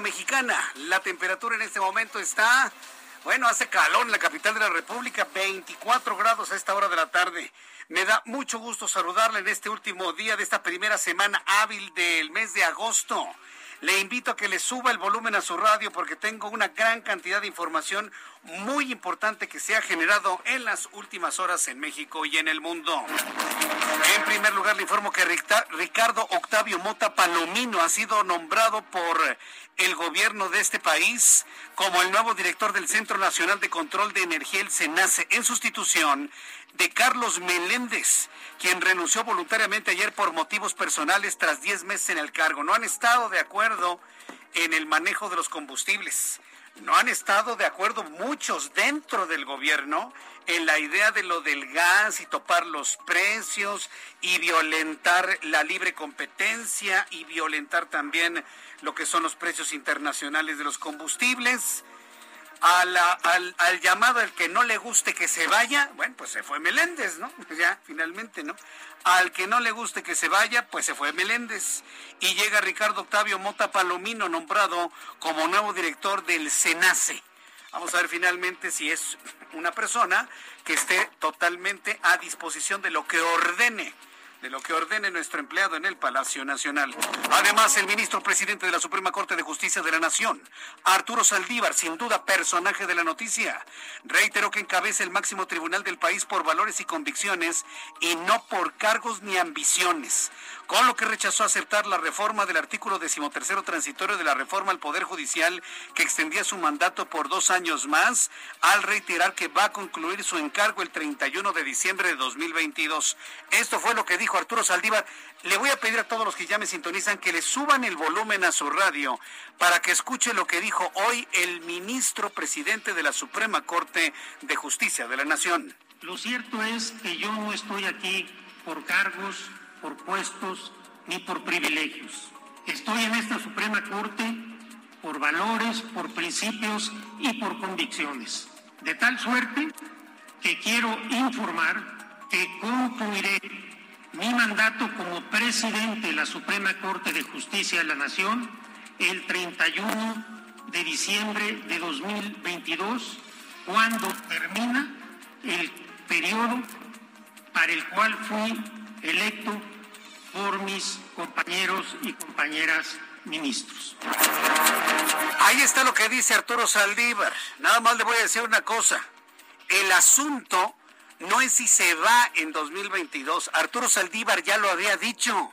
Mexicana. La temperatura en este momento está, bueno, hace calor en la capital de la República, 24 grados a esta hora de la tarde. Me da mucho gusto saludarle en este último día de esta primera semana hábil del mes de agosto. Le invito a que le suba el volumen a su radio porque tengo una gran cantidad de información muy importante que se ha generado en las últimas horas en México y en el mundo. En primer lugar, le informo que Ricardo Octavio Mota Palomino ha sido nombrado por el gobierno de este país como el nuevo director del Centro Nacional de Control de Energía, el CENACE, en sustitución de Carlos Meléndez, quien renunció voluntariamente ayer por motivos personales tras 10 meses en el cargo. No han estado de acuerdo en el manejo de los combustibles. No han estado de acuerdo muchos dentro del gobierno en la idea de lo del gas y topar los precios y violentar la libre competencia y violentar también lo que son los precios internacionales de los combustibles. A la- al, al llamado al que no le guste que se vaya, bueno, pues se fue Meléndez, ¿no? Ya, finalmente, ¿no? Al que no le guste que se vaya, pues se fue Meléndez. Y llega Ricardo Octavio Mota Palomino, nombrado como nuevo director del SENACE. Vamos a ver finalmente si es una persona que esté totalmente a disposición de lo que ordene de lo que ordene nuestro empleado en el Palacio Nacional. Además, el ministro presidente de la Suprema Corte de Justicia de la Nación, Arturo Saldívar, sin duda personaje de la noticia, reiteró que encabeza el máximo tribunal del país por valores y convicciones y no por cargos ni ambiciones, con lo que rechazó aceptar la reforma del artículo decimotercero transitorio de la reforma al Poder Judicial que extendía su mandato por dos años más, al reiterar que va a concluir su encargo el 31 de diciembre de 2022. Esto fue lo que dijo Arturo Saldívar. Le voy a pedir a todos los que ya me sintonizan que le suban el volumen a su radio para que escuche lo que dijo hoy el ministro presidente de la Suprema Corte de Justicia de la Nación. Lo cierto es que yo no estoy aquí por cargos, por puestos ni por privilegios. Estoy en esta Suprema Corte por valores, por principios y por convicciones. De tal suerte que quiero informar que concluiré mi mandato como presidente de la Suprema Corte de Justicia de la Nación el 31 de diciembre de 2022, cuando termina el periodo para el cual fui electo por mis compañeros y compañeras ministros. Ahí está lo que dice Arturo Saldívar. Nada más le voy a decir una cosa. El asunto no es si se va en 2022. Arturo Saldívar ya lo había dicho.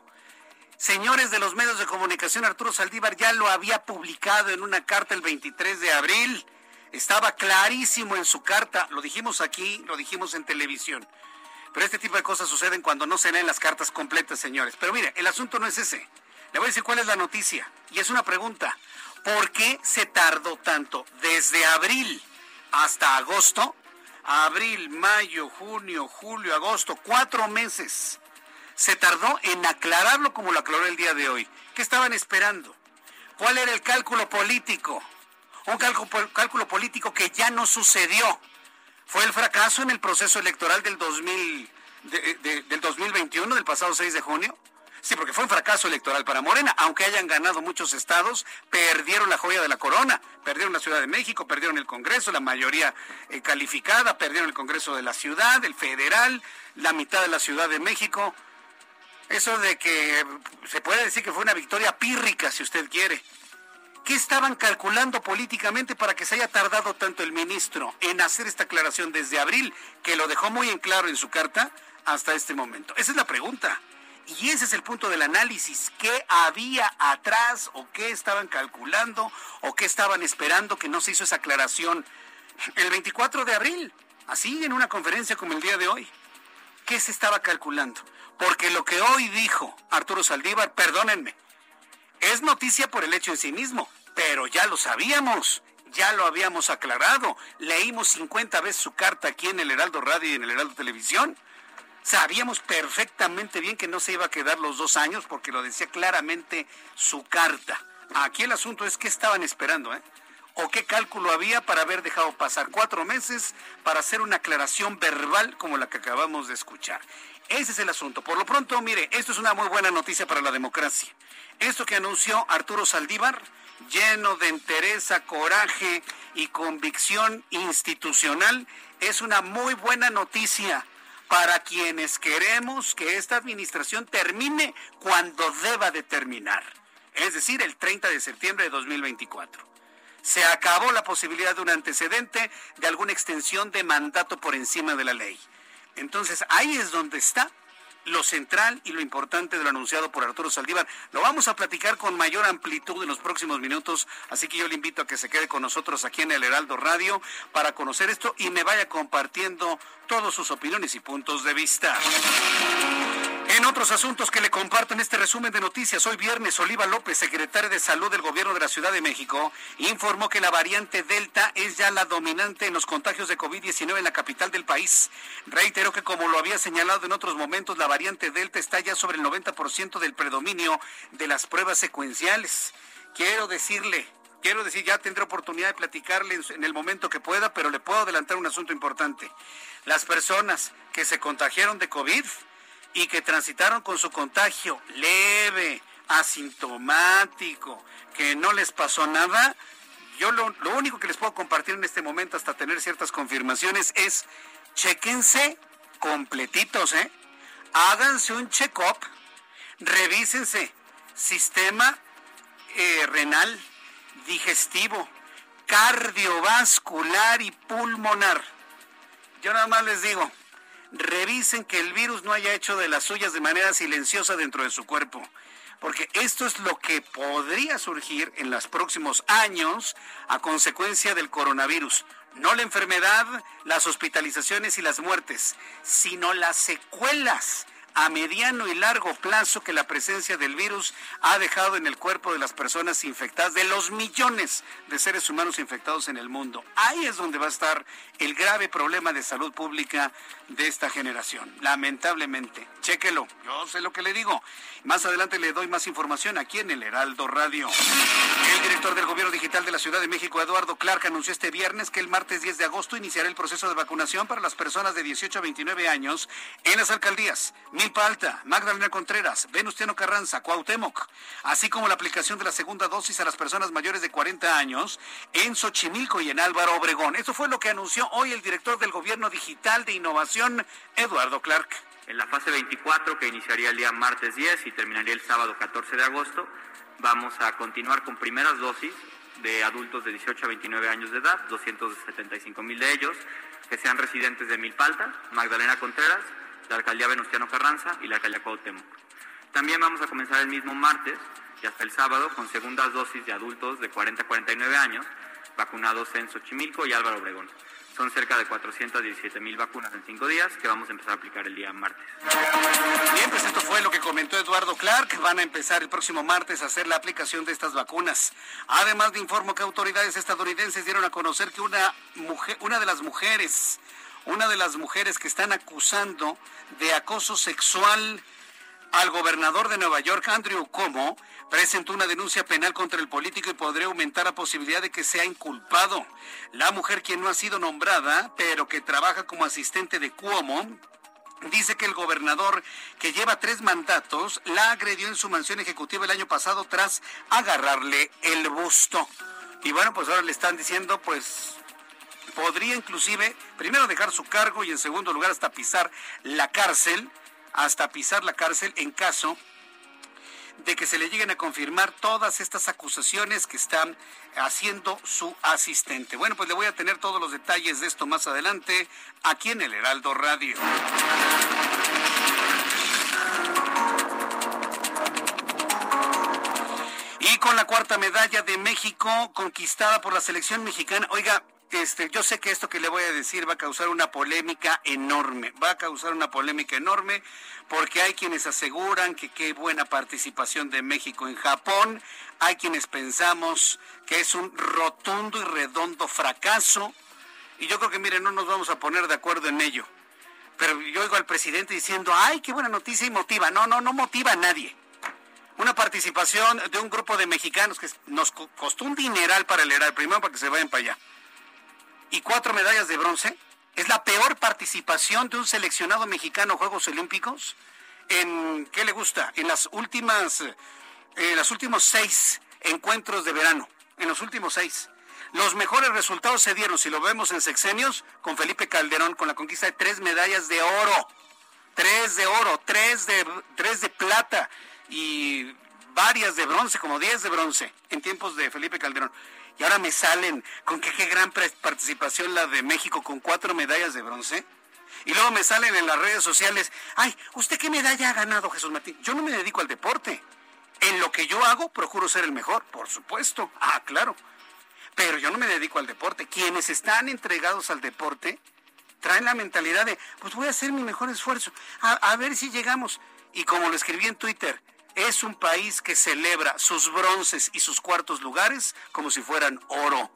Señores de los medios de comunicación, Arturo Saldívar ya lo había publicado en una carta el 23 de abril. Estaba clarísimo en su carta. Lo dijimos aquí, lo dijimos en televisión. Pero este tipo de cosas suceden cuando no se leen las cartas completas, señores. Pero mire, el asunto no es ese. Le voy a decir cuál es la noticia. Y es una pregunta. ¿Por qué se tardó tanto desde abril hasta agosto? Abril, mayo, junio, julio, agosto, cuatro meses. Se tardó en aclararlo como lo aclaró el día de hoy. ¿Qué estaban esperando? ¿Cuál era el cálculo político? Un cálculo, político que ya no sucedió. Fue el fracaso en el proceso electoral del, 2000, de- de- del 2021, del pasado 6 de junio. Sí, porque fue un fracaso electoral para Morena. Aunque hayan ganado muchos estados, perdieron la joya de la corona. Perdieron la Ciudad de México, perdieron el Congreso, la mayoría eh, calificada, perdieron el Congreso de la Ciudad, el federal, la mitad de la Ciudad de México. Eso de que se puede decir que fue una victoria pírrica, si usted quiere. ¿Qué estaban calculando políticamente para que se haya tardado tanto el ministro en hacer esta aclaración desde abril, que lo dejó muy en claro en su carta, hasta este momento? Esa es la pregunta. Y ese es el punto del análisis. ¿Qué había atrás o qué estaban calculando o qué estaban esperando que no se hizo esa aclaración el 24 de abril? Así en una conferencia como el día de hoy. ¿Qué se estaba calculando? Porque lo que hoy dijo Arturo Saldívar, perdónenme, es noticia por el hecho en sí mismo, pero ya lo sabíamos, ya lo habíamos aclarado. Leímos 50 veces su carta aquí en el Heraldo Radio y en el Heraldo Televisión. Sabíamos perfectamente bien que no se iba a quedar los dos años porque lo decía claramente su carta. Aquí el asunto es qué estaban esperando, ¿eh? ¿O qué cálculo había para haber dejado pasar cuatro meses para hacer una aclaración verbal como la que acabamos de escuchar? Ese es el asunto. Por lo pronto, mire, esto es una muy buena noticia para la democracia. Esto que anunció Arturo Saldívar, lleno de entereza, coraje y convicción institucional, es una muy buena noticia para quienes queremos que esta administración termine cuando deba de terminar, es decir, el 30 de septiembre de 2024. Se acabó la posibilidad de un antecedente de alguna extensión de mandato por encima de la ley. Entonces, ahí es donde está lo central y lo importante de lo anunciado por Arturo Saldívar. Lo vamos a platicar con mayor amplitud en los próximos minutos, así que yo le invito a que se quede con nosotros aquí en el Heraldo Radio para conocer esto y me vaya compartiendo todas sus opiniones y puntos de vista. En otros asuntos que le comparto en este resumen de noticias, hoy viernes Oliva López, secretaria de Salud del Gobierno de la Ciudad de México, informó que la variante Delta es ya la dominante en los contagios de COVID-19 en la capital del país. Reiteró que como lo había señalado en otros momentos, la variante Delta está ya sobre el 90% del predominio de las pruebas secuenciales. Quiero decirle, quiero decir, ya tendré oportunidad de platicarle en el momento que pueda, pero le puedo adelantar un asunto importante. Las personas que se contagiaron de COVID, y que transitaron con su contagio leve, asintomático, que no les pasó nada, yo lo, único que les puedo compartir en este momento hasta tener ciertas confirmaciones es chequense completitos, ¿eh? Háganse un check-up, revísense sistema eh, renal, digestivo, cardiovascular y pulmonar. Yo nada más les digo, revisen que el virus no haya hecho de las suyas de manera silenciosa dentro de su cuerpo. Porque esto es lo que podría surgir en los próximos años a consecuencia del coronavirus. No la enfermedad, las hospitalizaciones y las muertes, sino las secuelas a mediano y largo plazo que la presencia del virus ha dejado en el cuerpo de las personas infectadas, de los millones de seres humanos infectados en el mundo. Ahí es donde va a estar el grave problema de salud pública de esta generación. Lamentablemente, chéquelo, yo sé lo que le digo. Más adelante le doy más información aquí en el Heraldo Radio. El director del Gobierno Digital de la Ciudad de México, Eduardo Clark, anunció este viernes que el martes 10 de agosto iniciará el proceso de vacunación para las personas de 18 a 29 años en las alcaldías Milpa Alta, Magdalena Contreras, Venustiano Carranza, Cuauhtémoc, así como la aplicación de la segunda dosis a las personas mayores de 40 años en Xochimilco y en Álvaro Obregón. Esto fue lo que anunció hoy el director del Gobierno Digital de Innovación, Eduardo Clark. En la fase 24, que iniciaría el día martes 10 y terminaría el sábado 14 de agosto, vamos a continuar con primeras dosis de adultos de 18 a 29 años de edad, 275 mil de ellos, que sean residentes de Milpalta, Magdalena Contreras, la alcaldía Venustiano Carranza y la alcaldía Cuauhtémoc. También vamos a comenzar el mismo martes y hasta el sábado con segundas dosis de adultos de 40 a 49 años vacunados en Xochimilco y Álvaro Obregón. Son cerca de 417 mil vacunas en cinco días que vamos a empezar a aplicar el día martes. Bien, pues esto fue lo que comentó Eduardo Clark. Van a empezar el próximo martes a hacer la aplicación de estas vacunas. Además, de informo que autoridades estadounidenses dieron a conocer que una, mujer, una de las mujeres, una de las mujeres que están acusando de acoso sexual al gobernador de Nueva York, Andrew Cuomo, presentó una denuncia penal contra el político y podría aumentar la posibilidad de que sea inculpado. La mujer quien no ha sido nombrada, pero que trabaja como asistente de Cuomo, Dice que el gobernador, que lleva tres mandatos, la agredió en su mansión ejecutiva el año pasado tras agarrarle el busto. Y bueno, pues ahora le están diciendo, pues podría inclusive, primero dejar su cargo y en segundo lugar hasta pisar la cárcel, hasta pisar la cárcel en caso de que se le lleguen a confirmar todas estas acusaciones que están haciendo su asistente. Bueno, pues le voy a tener todos los detalles de esto más adelante aquí en el Heraldo Radio. Y con la cuarta medalla de México conquistada por la selección mexicana, oiga, este, yo sé que esto que le voy a decir va a causar una polémica enorme, va a causar una polémica enorme porque hay quienes aseguran que qué buena participación de México en Japón, hay quienes pensamos que es un rotundo y redondo fracaso y yo creo que miren, no nos vamos a poner de acuerdo en ello. Pero yo oigo al presidente diciendo, ay, qué buena noticia y motiva. No, no, no motiva a nadie. Una participación de un grupo de mexicanos que nos costó un dineral para el Heraldo, primero para que se vayan para allá y cuatro medallas de bronce. Es la peor participación de un seleccionado mexicano a Juegos Olímpicos en, ¿qué le gusta? En las últimas, en eh, los últimos seis encuentros de verano, en los últimos seis. Los mejores resultados se dieron, si lo vemos en sexenios, con Felipe Calderón, con la conquista de tres medallas de oro. Tres de oro, tres de, tres de plata y varias de bronce, como diez de bronce, en tiempos de Felipe Calderón y ahora me salen con que qué gran participación la de México con cuatro medallas de bronce. Y luego me salen en las redes sociales, ay, ¿usted qué medalla ha ganado, Jesús Martín? Yo no me dedico al deporte. En lo que yo hago, procuro ser el mejor, por supuesto. Ah, claro. Pero yo no me dedico al deporte. Quienes están entregados al deporte traen la mentalidad de, pues voy a hacer mi mejor esfuerzo, a, a ver si llegamos. Y como lo escribí en Twitter, es un país que celebra sus bronces y sus cuartos lugares como si fueran oro.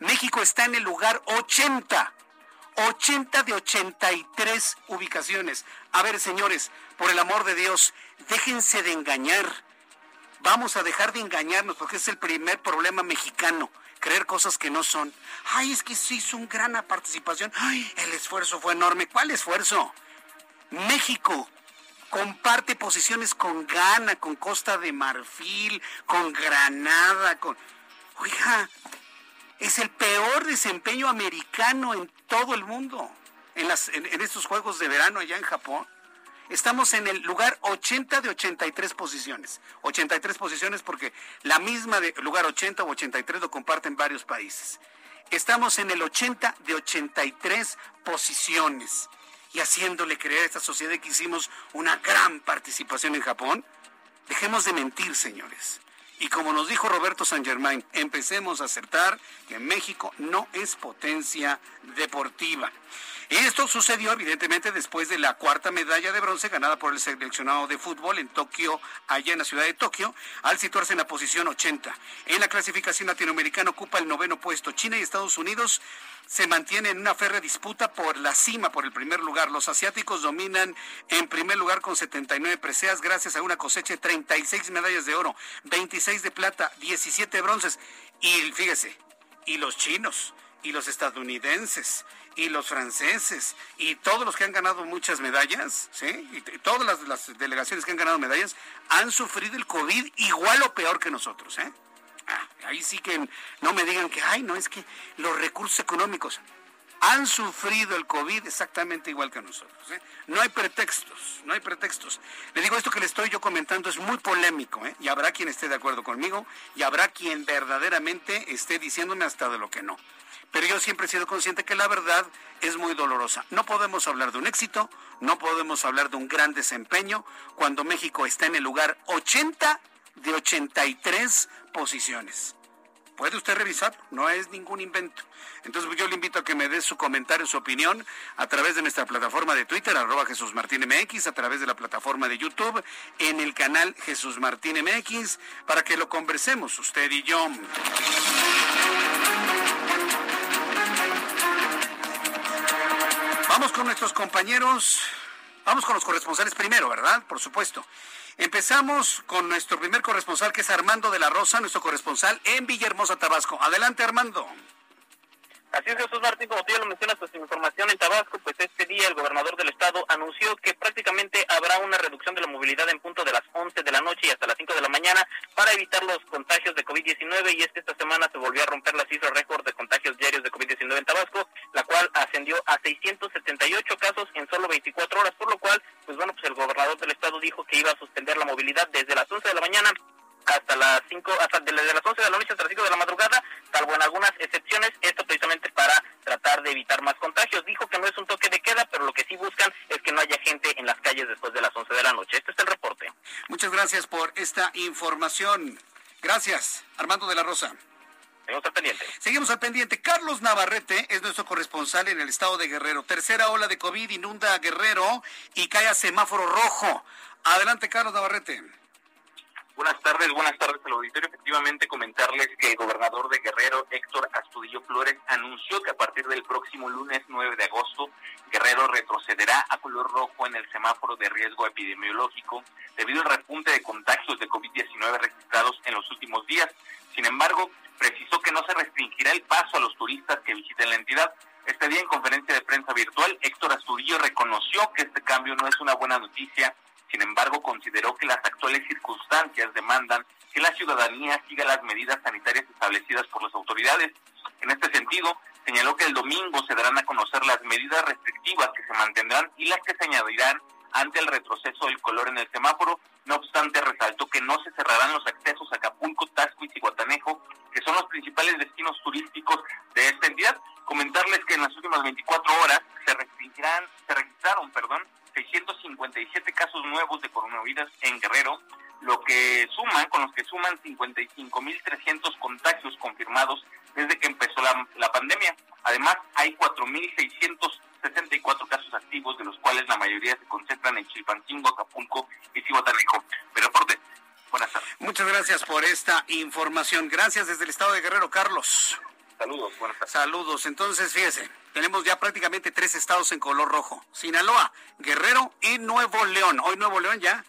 México está en el lugar 80. 80 de 83 ubicaciones. A ver, señores, por el amor de Dios, déjense de engañar. Vamos a dejar de engañarnos porque es el primer problema mexicano creer cosas que no son. Ay, es que se hizo una gran participación. Ay, el esfuerzo fue enorme. ¿Cuál esfuerzo? México comparte posiciones con Ghana, con Costa de Marfil, con Granada, con... Oiga, es el peor desempeño americano en todo el mundo, en, las, en, estos Juegos de Verano allá en Japón. Estamos en el lugar 80 de 83 posiciones. 83 posiciones porque la misma de lugar 80 o 83 lo comparten varios países. Estamos en el 80 de 83 posiciones y haciéndole creer a esta sociedad que hicimos una gran participación en Japón? Dejemos de mentir, señores. Y como nos dijo Roberto San Germain, empecemos a acertar que México no es potencia deportiva. Esto sucedió evidentemente después de la cuarta medalla de bronce ganada por el seleccionado de fútbol en Tokio, allá en la ciudad de Tokio, al situarse en la posición 80. En la clasificación latinoamericana ocupa el noveno puesto. China y Estados Unidos se mantienen en una férrea disputa por la cima, por el primer lugar. Los asiáticos dominan en primer lugar con 79 preseas gracias a una cosecha de 36 medallas de oro, 26 de plata, 17 bronces. Y fíjese, y los chinos y los estadounidenses y los franceses y todos los que han ganado muchas medallas, ¿sí? Y, todas las, delegaciones que han ganado medallas han sufrido el COVID igual o peor que nosotros, ¿eh? Ah, ahí sí que no me digan que, ay, no, es que los recursos económicos han sufrido el COVID exactamente igual que nosotros. ¿eh? No hay pretextos, no hay pretextos. Le digo, esto que le estoy yo comentando es muy polémico, ¿eh? y habrá quien esté de acuerdo conmigo, y habrá quien verdaderamente esté diciéndome hasta de lo que no pero yo siempre he sido consciente que la verdad es muy dolorosa. No podemos hablar de un éxito, no podemos hablar de un gran desempeño cuando México está en el lugar 80 de 83 posiciones. Puede usted revisar, no es ningún invento. Entonces yo le invito a que me dé su comentario, su opinión a través de nuestra plataforma de Twitter, arroba Jesús Martín MX, a través de la plataforma de YouTube, en el canal Jesús Martín MX, para que lo conversemos usted y yo. Vamos con nuestros compañeros, vamos con los corresponsales primero, ¿verdad? Por supuesto. Empezamos con nuestro primer corresponsal, que es Armando de la Rosa, nuestro corresponsal en Villahermosa, Tabasco. Adelante, Armando. Así es, Jesús Martín, como tú ya lo mencionas, pues información en Tabasco, pues este día el gobernador del estado anunció que prácticamente habrá una reducción de la movilidad en punto de las 11 de la noche y hasta las 5 de la mañana para evitar los contagios de COVID-19 y es que esta semana se volvió a romper la cifra récord de contagios diarios de COVID-19 en Tabasco, la cual ascendió a 678 casos en solo 24 horas, por lo cual, pues bueno, pues el gobernador del estado dijo que iba a suspender la movilidad desde las 11 de la mañana hasta las 5, hasta desde las 11 de la noche hasta las 5 de la madrugada, salvo en algunas excepciones, esto precisamente para tratar de evitar más contagios. Dijo que no es un toque de queda, pero lo que sí buscan es que no haya gente en las calles después de las 11 de la noche. Este es el reporte. Muchas gracias por esta información. Gracias, Armando de la Rosa. Seguimos al pendiente. Seguimos al pendiente. Carlos Navarrete es nuestro corresponsal en el estado de Guerrero. Tercera ola de COVID inunda a Guerrero y cae a semáforo rojo. Adelante, Carlos Navarrete. Buenas tardes, buenas tardes al auditorio. Efectivamente, comentarles que el gobernador de Guerrero, Héctor Astudillo Flores, anunció que a partir del próximo lunes 9 de agosto, Guerrero retrocederá a color rojo en el semáforo de riesgo epidemiológico debido al repunte de contagios de COVID-19 registrados en los últimos días. Sin embargo, precisó que no se restringirá el paso a los turistas que visiten la entidad. Este día en conferencia de prensa virtual, Héctor Astudillo reconoció que este cambio no es una buena noticia sin embargo, consideró que las actuales circunstancias demandan que la ciudadanía siga las medidas sanitarias establecidas por las autoridades. En este sentido, señaló que el domingo se darán a conocer las medidas restrictivas que se mantendrán y las que se añadirán ante el retroceso del color en el semáforo. No obstante, resaltó que no se cerrarán los accesos a Acapulco, Tasco y Cihuatanejo, que son los principales destinos turísticos de esta entidad. Comentarles que en las últimas 24 horas se se registraron, perdón, 657 casos nuevos de coronavirus en Guerrero, lo que suman, con los que suman 55.300 contagios confirmados desde que empezó la, la pandemia. Además, hay 4.664 casos activos, de los cuales la mayoría se concentran en Chilpancingo, Acapulco y Cihuatanejo. Pero aporte. Buenas tardes. Muchas gracias por esta información. Gracias desde el estado de Guerrero, Carlos. Saludos, buenas tardes. Saludos. Entonces, fíjese, tenemos ya prácticamente tres estados en color rojo. Sinaloa, Guerrero y Nuevo León. Hoy Nuevo León ya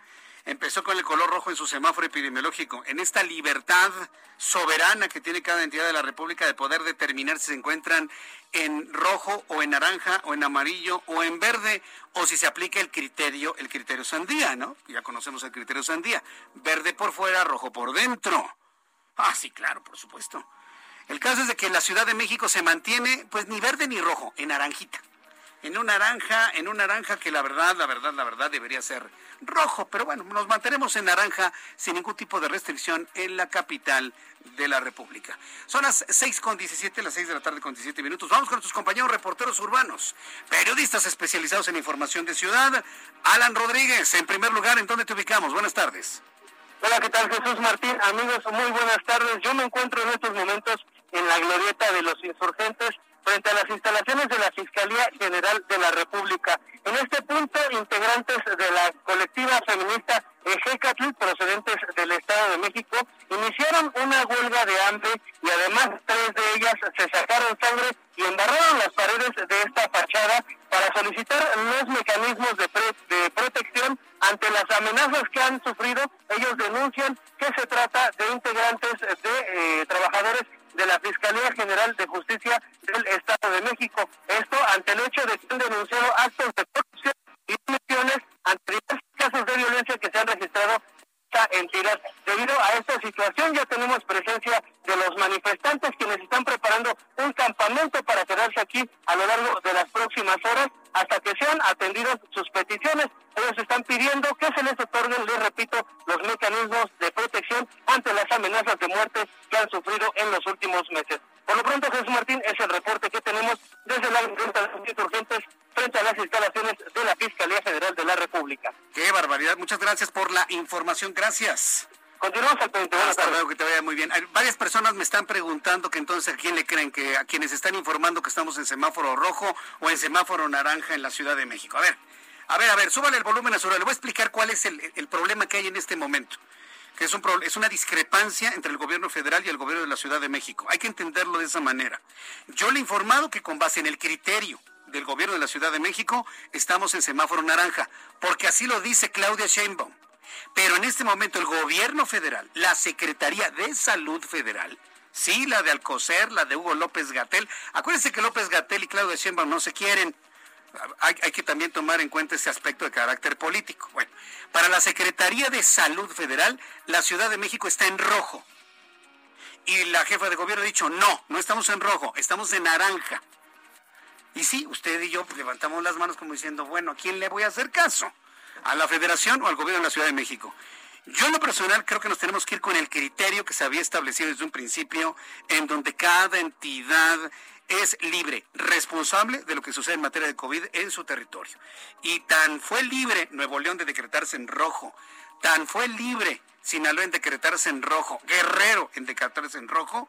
empezó con el color rojo en su semáforo epidemiológico. En esta libertad soberana que tiene cada entidad de la República de poder determinar si se encuentran en rojo o en naranja o en amarillo o en verde o si se aplica el criterio, el criterio sandía, ¿no? Ya conocemos el criterio sandía. Verde por fuera, rojo por dentro. Ah, sí, claro, por supuesto. El caso es de que la Ciudad de México se mantiene, pues ni verde ni rojo, en naranjita. En un naranja, en un naranja que la verdad, la verdad, la verdad debería ser rojo. Pero bueno, nos mantenemos en naranja sin ningún tipo de restricción en la capital de la República. Son las 6 con 17, las 6 de la tarde con 17 minutos. Vamos con nuestros compañeros reporteros urbanos, periodistas especializados en información de ciudad. Alan Rodríguez, en primer lugar, ¿en dónde te ubicamos? Buenas tardes. Hola, ¿qué tal Jesús Martín? Amigos, muy buenas tardes. Yo me encuentro en estos momentos en la glorieta de los insurgentes frente a las instalaciones de la Fiscalía General de la República. En este punto, integrantes de la colectiva feminista Ejecatl, procedentes del Estado de México, iniciaron una huelga de hambre y además tres de ellas se sacaron sangre y embarraron las paredes de esta fachada para solicitar los mecanismos de, de protección ante las amenazas que han sufrido. Ellos denuncian que se trata de integrantes de eh, trabajadores de la Fiscalía General de Justicia del Estado de México. Esto ante el hecho de que han denunciado actos de corrupción y misiones ante diversos casos de violencia que se han registrado entidad. Debido a esta situación ya tenemos presencia de los manifestantes quienes están preparando un campamento para quedarse aquí a lo largo de las próximas horas hasta que sean atendidas sus peticiones. Ellos están pidiendo que se les otorguen, les repito, los mecanismos de protección ante las amenazas de muerte que han sufrido en los últimos meses. Por lo pronto, Jesús Martín, es el reporte que tenemos desde la Junta de Urgentes frente a las instalaciones de la Fiscalía Federal de la República. Qué barbaridad. Muchas gracias por la información. Gracias. Continuamos al pendiente. Hasta luego, que te vaya muy bien. varias personas me están preguntando que entonces a quién le creen, que a quienes están informando que estamos en semáforo rojo o en semáforo naranja en la Ciudad de México. A ver, a ver, a ver, súbale el volumen a su Le voy a explicar cuál es el, el problema que hay en este momento que es, un, es una discrepancia entre el gobierno federal y el gobierno de la Ciudad de México. Hay que entenderlo de esa manera. Yo le he informado que con base en el criterio del gobierno de la Ciudad de México estamos en semáforo naranja, porque así lo dice Claudia Sheinbaum. Pero en este momento el gobierno federal, la Secretaría de Salud Federal, Sí, la de Alcocer, la de Hugo López Gatel. Acuérdense que López Gatel y Claudia Sheinbaum no se quieren. Hay, hay, que también tomar en cuenta ese aspecto de carácter político. Bueno, para la Secretaría de Salud Federal, la Ciudad de México está en rojo. Y la jefa de gobierno ha dicho, no, no estamos en rojo, estamos en naranja. Y sí, usted y yo pues, levantamos las manos como diciendo, bueno, ¿a quién le voy a hacer caso? ¿A la federación o al gobierno de la Ciudad de México? Yo en lo personal creo que nos tenemos que ir con el criterio que se había establecido desde un principio, en donde cada entidad es libre, responsable de lo que sucede en materia de COVID en su territorio. Y tan fue libre Nuevo León de decretarse en rojo, tan fue libre Sinaloa en decretarse en rojo, Guerrero en decretarse en rojo,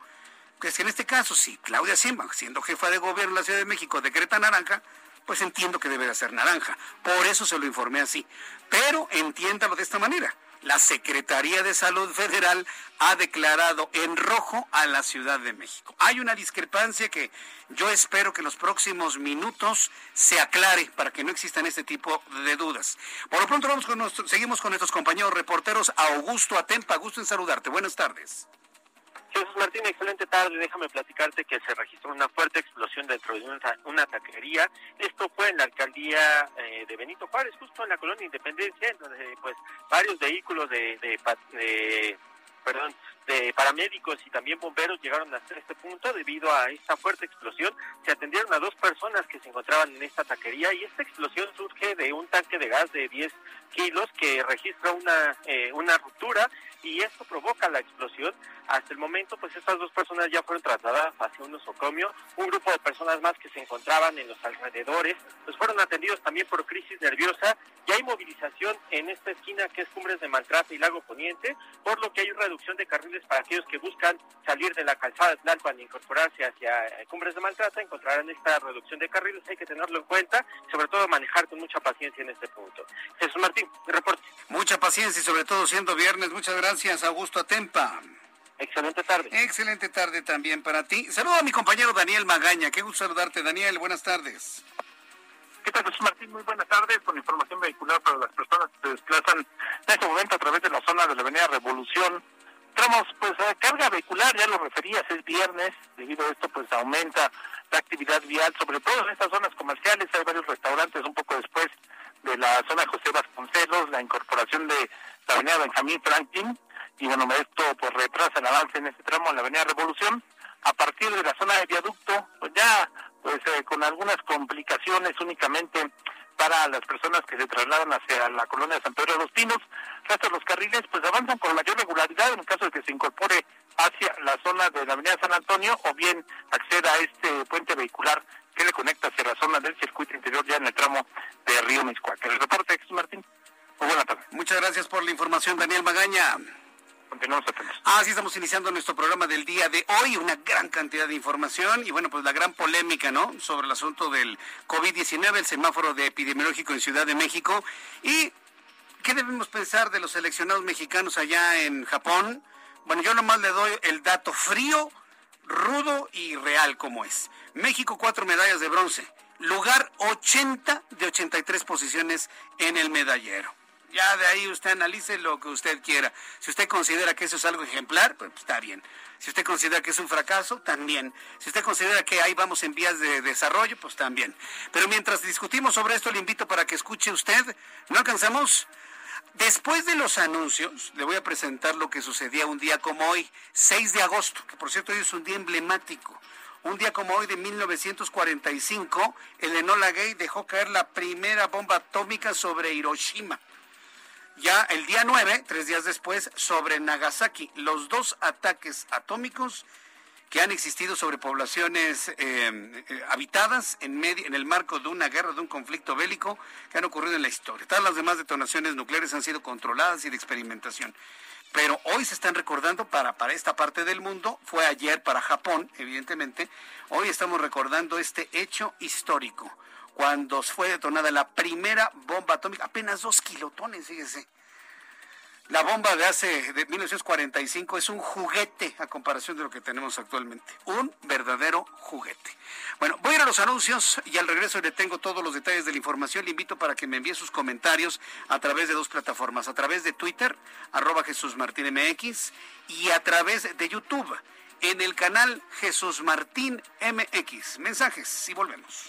que es que en este caso, si Claudia Simba, siendo jefa de gobierno de la Ciudad de México, decreta naranja, pues entiendo que debe de ser naranja. Por eso se lo informé así. Pero entiéndalo de esta manera la Secretaría de Salud Federal ha declarado en rojo a la Ciudad de México. Hay una discrepancia que yo espero que en los próximos minutos se aclare para que no existan este tipo de dudas. Por lo pronto vamos con nuestro, seguimos con nuestros compañeros reporteros. Augusto Atempa, gusto en saludarte. Buenas tardes. Jesús Martín, excelente tarde. Déjame platicarte que se registró una fuerte explosión dentro de una, taquería. Esto fue en la alcaldía eh, de Benito Juárez, justo en la colonia Independencia, en donde pues varios vehículos de, de, perdón, de paramédicos y también bomberos llegaron hasta este punto debido a esta fuerte explosión. Se atendieron a dos personas que se encontraban en esta taquería y esta explosión surge de un tanque de gas de 10 kilos que registra una, eh, una ruptura y esto provoca la explosión. Hasta el momento, pues estas dos personas ya fueron trasladadas hacia un nosocomio. Un grupo de personas más que se encontraban en los alrededores, pues fueron atendidos también por crisis nerviosa. Y hay movilización en esta esquina que es Cumbres de Maltrata y Lago Poniente, por lo que hay reducción de carriles para aquellos que buscan salir de la calzada de Tlalpan e incorporarse hacia eh, Cumbres de Maltrata. Encontrarán esta reducción de carriles, hay que tenerlo en cuenta, sobre todo manejar con mucha paciencia en este punto. Jesús Martín, reporte. Mucha paciencia y sobre todo siendo viernes. Muchas gracias, Augusto Atempa. Excelente tarde. Excelente tarde también para ti. Saludo a mi compañero Daniel Magaña. Qué gusto saludarte, Daniel. Buenas tardes. ¿Qué tal, Jesús Martín? Muy buenas tardes. Con información vehicular para las personas que se desplazan en este momento a través de la zona de la Avenida Revolución. Entramos, pues, carga vehicular, ya lo referías, es viernes. Debido a esto, pues, aumenta la actividad vial, sobre todo en estas zonas comerciales. Hay varios restaurantes un poco después de la zona José Vasconcelos, la incorporación de la Avenida Benjamín Franklin y bueno, esto pues retrasa el avance en este tramo en la Avenida Revolución. A partir de la zona de viaducto, pues ya pues eh, con algunas complicaciones únicamente para las personas que se trasladan hacia la colonia de San Pedro de los Pinos. Restos los carriles pues avanzan con mayor regularidad en el caso de que se incorpore hacia la zona de la Avenida San Antonio o bien acceda a este puente vehicular que le conecta hacia la zona del circuito interior ya en el tramo de Río Miscuac. El reporte, Jesús Martín. Muy buena tarde. Muchas gracias por la información, Daniel Magaña. Continuamos atentos. Así estamos iniciando nuestro programa del día de hoy, una gran cantidad de información y bueno, pues la gran polémica, ¿no? Sobre el asunto del COVID-19, el semáforo de epidemiológico en Ciudad de México y qué debemos pensar de los seleccionados mexicanos allá en Japón. Bueno, yo nomás le doy el dato frío, rudo y real como es. México cuatro medallas de bronce, lugar 80 de 83 posiciones en el medallero. Ya de ahí usted analice lo que usted quiera. Si usted considera que eso es algo ejemplar, pues está bien. Si usted considera que es un fracaso, también. Si usted considera que ahí vamos en vías de desarrollo, pues también. Pero mientras discutimos sobre esto, le invito para que escuche usted. ¿No alcanzamos? Después de los anuncios, le voy a presentar lo que sucedía un día como hoy, 6 de agosto, que por cierto hoy es un día emblemático. Un día como hoy de 1945, el Enola Gay dejó caer la primera bomba atómica sobre Hiroshima ya el día 9, tres días después, sobre Nagasaki, los dos ataques atómicos que han existido sobre poblaciones eh, eh, habitadas en, medio, en el marco de una guerra, de un conflicto bélico que han ocurrido en la historia. Todas las demás detonaciones nucleares han sido controladas y de experimentación. Pero hoy se están recordando para, para esta parte del mundo, fue ayer para Japón, evidentemente, hoy estamos recordando este hecho histórico cuando fue detonada la primera bomba atómica, apenas dos kilotones, fíjese. La bomba de hace de 1945 es un juguete a comparación de lo que tenemos actualmente. Un verdadero juguete. Bueno, voy a ir a los anuncios y al regreso le tengo todos los detalles de la información. Le invito para que me envíe sus comentarios a través de dos plataformas, a través de Twitter, arroba Jesús Martín MX, y a través de YouTube en el canal Jesús Martín MX. Mensajes y volvemos.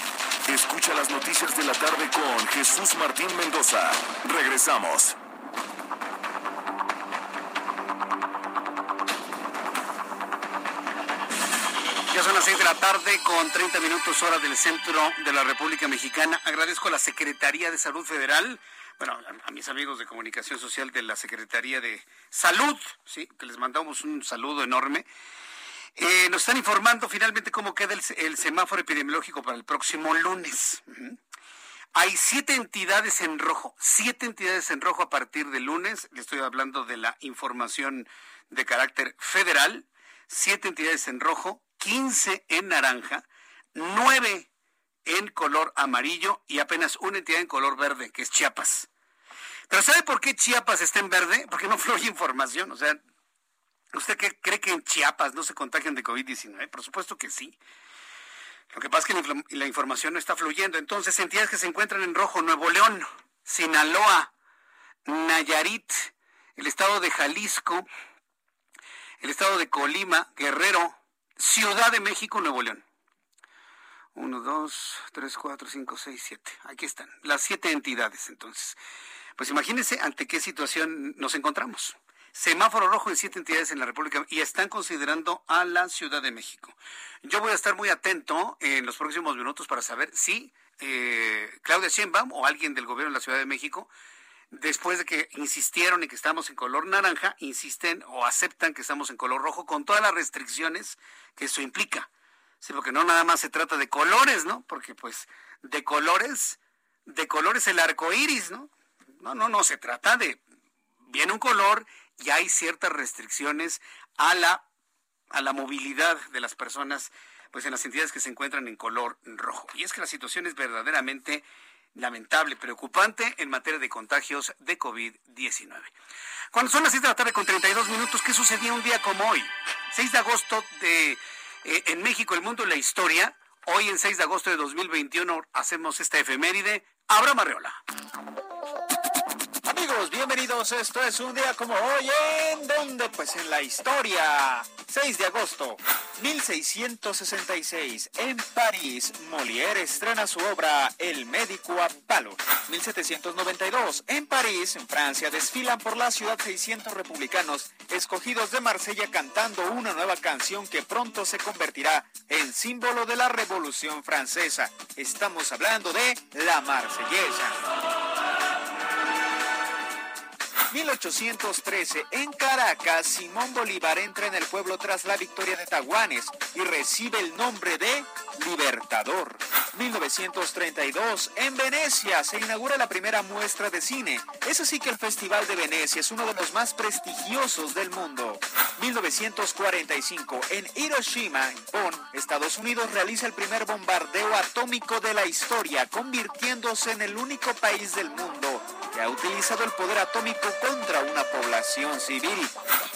Escucha las noticias de la tarde con Jesús Martín Mendoza. Regresamos. Ya son las 6 de la tarde con 30 minutos hora del centro de la República Mexicana. Agradezco a la Secretaría de Salud Federal, bueno, a, a mis amigos de comunicación social de la Secretaría de Salud, sí, que les mandamos un saludo enorme. Eh, nos están informando finalmente cómo queda el, semáforo epidemiológico para el próximo lunes. Hay siete entidades en rojo, siete entidades en rojo a partir del lunes. Le estoy hablando de la información de carácter federal. Siete entidades en rojo, 15 en naranja, nueve en color amarillo y apenas una entidad en color verde, que es Chiapas. Pero ¿sabe por qué Chiapas está en verde? Porque no fluye información. O sea, ¿usted qué cree que en Chiapas no se contagian de COVID-19? Por supuesto que sí. Lo que pasa es que la, información no está fluyendo. Entonces, entidades que se encuentran en rojo, Nuevo León, Sinaloa, Nayarit, el estado de Jalisco, el estado de Colima, Guerrero, Ciudad de México, Nuevo León. Uno, dos, tres, cuatro, cinco, seis, siete. Aquí están, las siete entidades entonces. Pues imagínense ante qué situación nos encontramos. Semáforo rojo en siete entidades en la República y están considerando a la Ciudad de México. Yo voy a estar muy atento en los próximos minutos para saber si eh, Claudia Sheinbaum o alguien del gobierno de la Ciudad de México después de que insistieron en que estamos en color naranja, insisten o aceptan que estamos en color rojo con todas las restricciones que eso implica. Sí, porque no nada más se trata de colores, ¿no? Porque pues de colores, de colores el arco iris, ¿no? No, no, no, se trata de viene un color y hay ciertas restricciones a la a la movilidad de las personas pues en las entidades que se encuentran en color rojo. Y es que la situación es verdaderamente lamentable, preocupante en materia de contagios de COVID-19. Cuando son las 6 de la tarde con 32 minutos, ¿qué sucedía un día como hoy? 6 de agosto de eh, en México, el mundo y la historia. Hoy en 6 de agosto de 2021 hacemos esta efeméride. Abra Marreola. Bienvenidos. Esto es un día como hoy. ¿En dónde? Pues en la historia. 6 de agosto, 1666. En París, Molière estrena su obra El médico a palo. 1792. En París, en Francia, desfilan por la ciudad 600 republicanos escogidos de Marsella cantando una nueva canción que pronto se convertirá en símbolo de la Revolución Francesa. Estamos hablando de la Marsellesa. 1813, en Caracas, Simón Bolívar entra en el pueblo tras la victoria de Taguanes y recibe el nombre de Libertador. 1932, en Venecia se inaugura la primera muestra de cine. Es así que el Festival de Venecia es uno de los más prestigiosos del mundo. 1945, en Hiroshima, Japón, Estados Unidos realiza el primer bombardeo atómico de la historia, convirtiéndose en el único país del mundo que ha utilizado el poder atómico contra una población civil.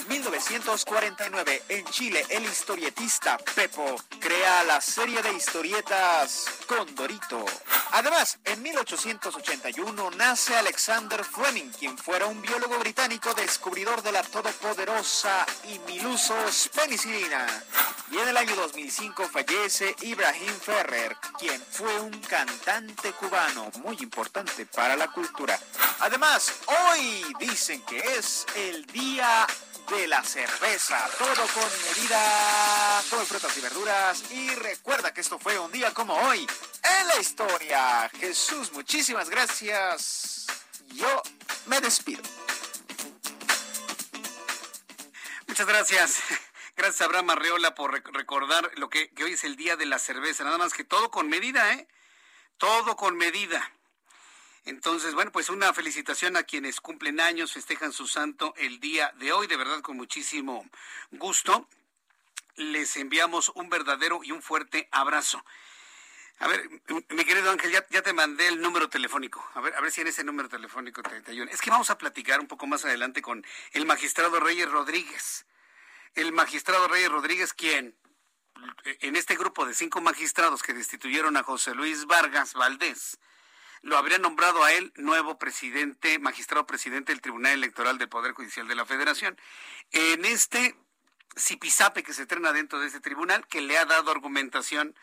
1949, en Chile, el historietista Pepo crea la serie de historietas Condorito. Además, en 1881 nace Alexander Fleming, quien fuera un biólogo británico descubridor de la todopoderosa y mil usos penicilina. Y en el año 2005 fallece Ibrahim Ferrer, quien fue un cantante cubano muy importante para la cultura. Además, hoy dicen que es el día de la cerveza. Todo con medida, come frutas y verduras. Y recuerda que esto fue un día como hoy en la historia. Jesús, muchísimas gracias. Yo me despido. Muchas gracias. Gracias Abraham Arreola por recordar lo que, que hoy es el día de la cerveza. Nada más que todo con medida, ¿eh? Todo con medida. Entonces, bueno, pues una felicitación a quienes cumplen años, festejan su santo el día de hoy, de verdad con muchísimo gusto. Les enviamos un verdadero y un fuerte abrazo. A ver, mi querido Ángel, ya, te mandé el número telefónico. A ver, a ver si en ese número telefónico 31. Es que vamos a platicar un poco más adelante con el magistrado Reyes Rodríguez el magistrado Reyes Rodríguez, quien en este grupo de cinco magistrados que destituyeron a José Luis Vargas Valdés, lo habría nombrado a él nuevo presidente, magistrado presidente del Tribunal Electoral del Poder Judicial de la Federación. En este zipizape que se trena dentro de este tribunal, que le ha dado argumentación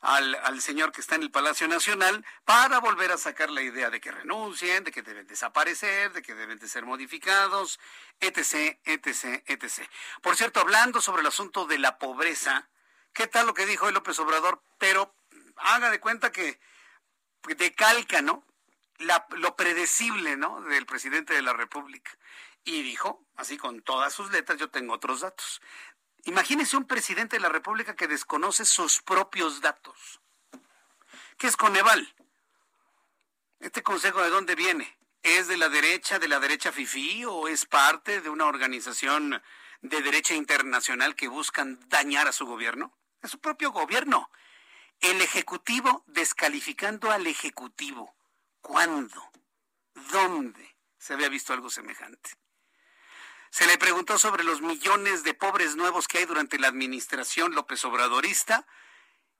al, al, señor que está en el Palacio Nacional para volver a sacar la idea de que renuncien, de que deben desaparecer, de que deben de ser modificados, etc., etc., etc. Por cierto, hablando sobre el asunto de la pobreza, ¿qué tal lo que dijo hoy López Obrador? Pero haga de cuenta que decalca, ¿no? La, lo predecible, ¿no? Del presidente de la República. Y dijo, así con todas sus letras, yo tengo otros datos. Imagínese un presidente de la República que desconoce sus propios datos. ¿Qué es Coneval? ¿Este consejo de dónde viene? ¿Es de la derecha, de la derecha FIFI o es parte de una organización de derecha internacional que buscan dañar a su gobierno? Es su propio gobierno. El Ejecutivo descalificando al Ejecutivo. ¿Cuándo? ¿Dónde se había visto algo semejante? Se le preguntó sobre los millones de pobres nuevos que hay durante la administración López Obradorista.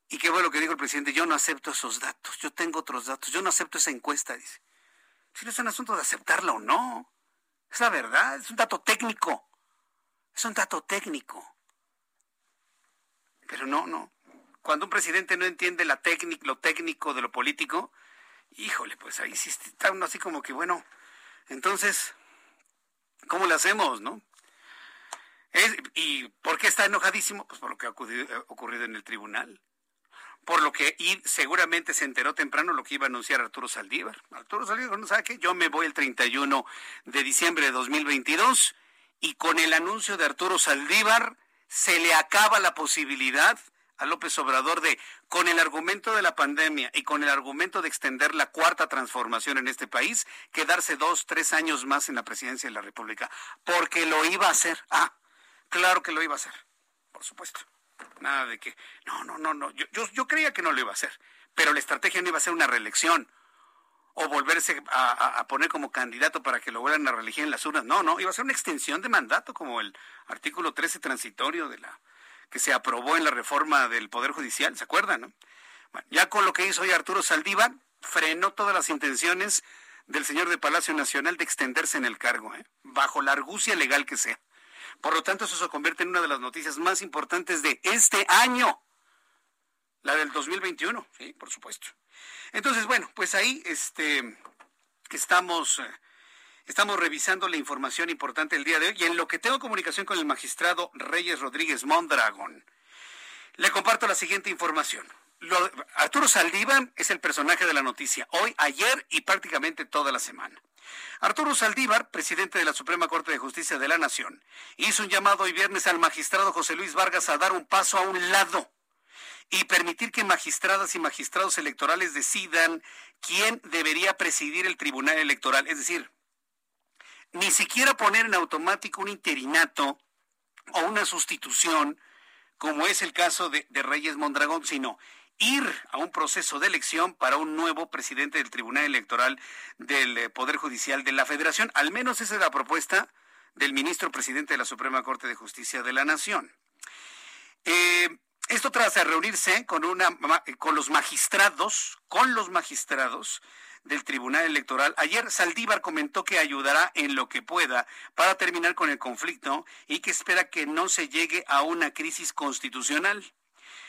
Y qué bueno que dijo el presidente, yo no acepto esos datos, yo tengo otros datos, yo no acepto esa encuesta, dice. Si no es un asunto de aceptarla o no, es la verdad, es un dato técnico, es un dato técnico. Pero no, no. Cuando un presidente no entiende la lo técnico de lo político, híjole, pues ahí sí está uno así como que, bueno, entonces, ¿Cómo le hacemos, no? ¿Y por qué está enojadísimo? Pues por lo que ha ocurrido, en el tribunal. Por lo que y seguramente se enteró temprano lo que iba a anunciar Arturo Saldívar. Arturo Saldívar, ¿no sabe qué? Yo me voy el 31 de diciembre de 2022 y con el anuncio de Arturo Saldívar se le acaba la posibilidad a López Obrador de, con el argumento de la pandemia y con el argumento de extender la cuarta transformación en este país, quedarse dos, tres años más en la presidencia de la República, porque lo iba a hacer. Ah, claro que lo iba a hacer, por supuesto. Nada de que, no, no, no, no, yo, yo, yo creía que no lo iba a hacer, pero la estrategia no iba a ser una reelección o volverse a, poner como candidato para que lo vuelvan a reelegir en las urnas. No, no, iba a ser una extensión de mandato como el artículo 13 transitorio de la que se aprobó en la reforma del Poder Judicial, ¿se acuerdan? No? ya con lo que hizo hoy Arturo Saldívar, frenó todas las intenciones del señor de Palacio Nacional de extenderse en el cargo, ¿eh? bajo la argucia legal que sea. Por lo tanto, eso se convierte en una de las noticias más importantes de este año, la del 2021, sí, por supuesto. Entonces, bueno, pues ahí este, estamos eh, Estamos revisando la información importante del día de hoy y en lo que tengo comunicación con el magistrado Reyes Rodríguez Mondragón, le comparto la siguiente información. Arturo Saldívar es el personaje de la noticia hoy, ayer y prácticamente toda la semana. Arturo Saldívar, presidente de la Suprema Corte de Justicia de la Nación, hizo un llamado hoy viernes al magistrado José Luis Vargas a dar un paso a un lado y permitir que magistradas y magistrados electorales decidan quién debería presidir el Tribunal Electoral, es decir, ni siquiera poner en automático un interinato o una sustitución, como es el caso de, Reyes Mondragón, sino ir a un proceso de elección para un nuevo presidente del Tribunal Electoral del eh, Poder Judicial de la Federación. Al menos esa es la propuesta del ministro presidente de la Suprema Corte de Justicia de la Nación. Eh, esto tras reunirse con, una, con los magistrados, con los magistrados del Tribunal Electoral. Ayer Saldívar comentó que ayudará en lo que pueda para terminar con el conflicto y que espera que no se llegue a una crisis constitucional.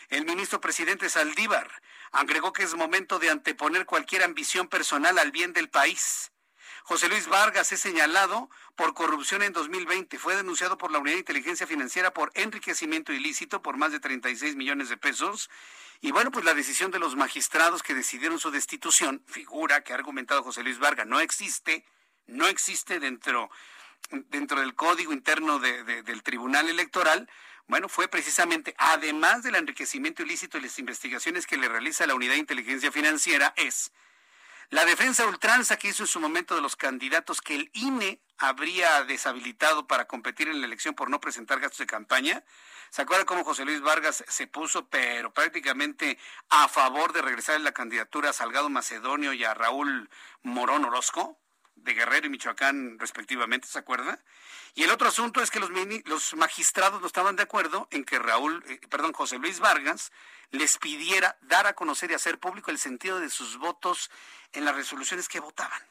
El ministro presidente Saldívar agregó que es momento de anteponer cualquier ambición personal al bien del país. José Luis Vargas es señalado por corrupción en 2020. Fue denunciado por la Unidad de Inteligencia Financiera por enriquecimiento ilícito por más de 36 millones de pesos. Y bueno, pues la decisión de los magistrados que decidieron su destitución, figura que ha argumentado José Luis Vargas, no existe, no existe dentro, dentro del código interno del Tribunal Electoral. Bueno, fue precisamente, además del enriquecimiento ilícito y las investigaciones que le realiza la Unidad de Inteligencia Financiera, es la defensa ultranza que hizo en su momento de los candidatos que el INE habría deshabilitado para competir en la elección por no presentar gastos de campaña. ¿Se acuerda cómo José Luis Vargas se puso, pero prácticamente a favor de regresar en la candidatura a Salgado Macedonio y a Raúl Morón Orozco? De Guerrero y Michoacán respectivamente, ¿se acuerda? Y el otro asunto es que los, los magistrados no estaban de acuerdo en que Raúl, eh, perdón, José Luis Vargas les pidiera dar a conocer y hacer público el sentido de sus votos en las resoluciones que votaban.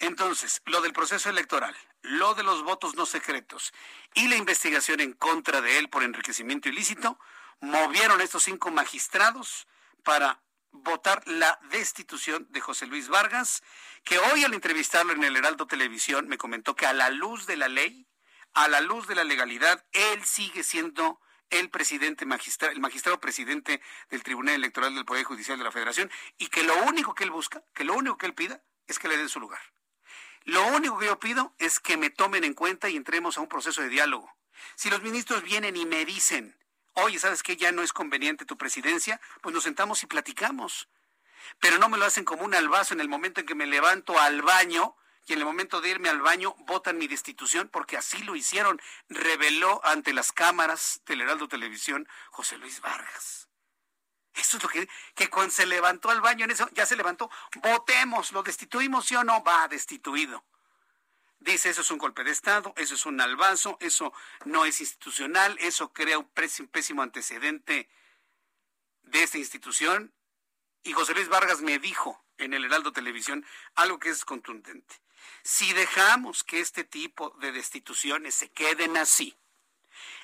Entonces, lo del proceso electoral, lo de los votos no secretos y la investigación en contra de él por enriquecimiento ilícito, movieron estos cinco magistrados para votar la destitución de José Luis Vargas, que hoy al entrevistarlo en el Heraldo Televisión me comentó que a la luz de la ley, a la luz de la legalidad, él sigue siendo el presidente magistrado, el magistrado presidente del Tribunal Electoral del Poder Judicial de la Federación y que lo único que él busca, que lo único que él pida es que le den su lugar. Lo único que yo pido es que me tomen en cuenta y entremos a un proceso de diálogo. Si los ministros vienen y me dicen, oye, ¿sabes qué? Ya no es conveniente tu presidencia, pues nos sentamos y platicamos. Pero no me lo hacen como un albazo en el momento en que me levanto al baño y en el momento de irme al baño votan mi destitución porque así lo hicieron, reveló ante las cámaras del Heraldo Televisión José Luis Vargas. Eso es lo que, que cuando se levantó al baño, en eso ya se levantó, votemos, lo destituimos, sí o no, va destituido. Dice, eso es un golpe de Estado, eso es un albazo, eso no es institucional, eso crea un pésimo antecedente de esta institución. Y José Luis Vargas me dijo en el Heraldo Televisión algo que es contundente. Si dejamos que este tipo de destituciones se queden así,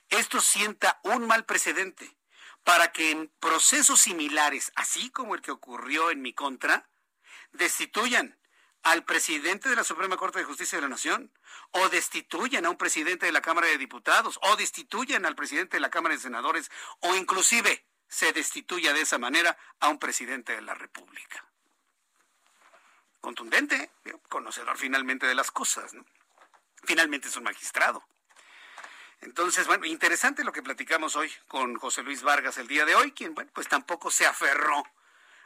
esto sienta un mal precedente para que en procesos similares, así como el que ocurrió en mi contra, destituyan al presidente de la Suprema Corte de Justicia de la Nación, o destituyan a un presidente de la Cámara de Diputados, o destituyan al presidente de la Cámara de Senadores, o inclusive se destituya de esa manera a un presidente de la República contundente, conocedor finalmente de las cosas. ¿no? Finalmente es un magistrado. Entonces, bueno, interesante lo que platicamos hoy con José Luis Vargas el día de hoy, quien, bueno, pues tampoco se aferró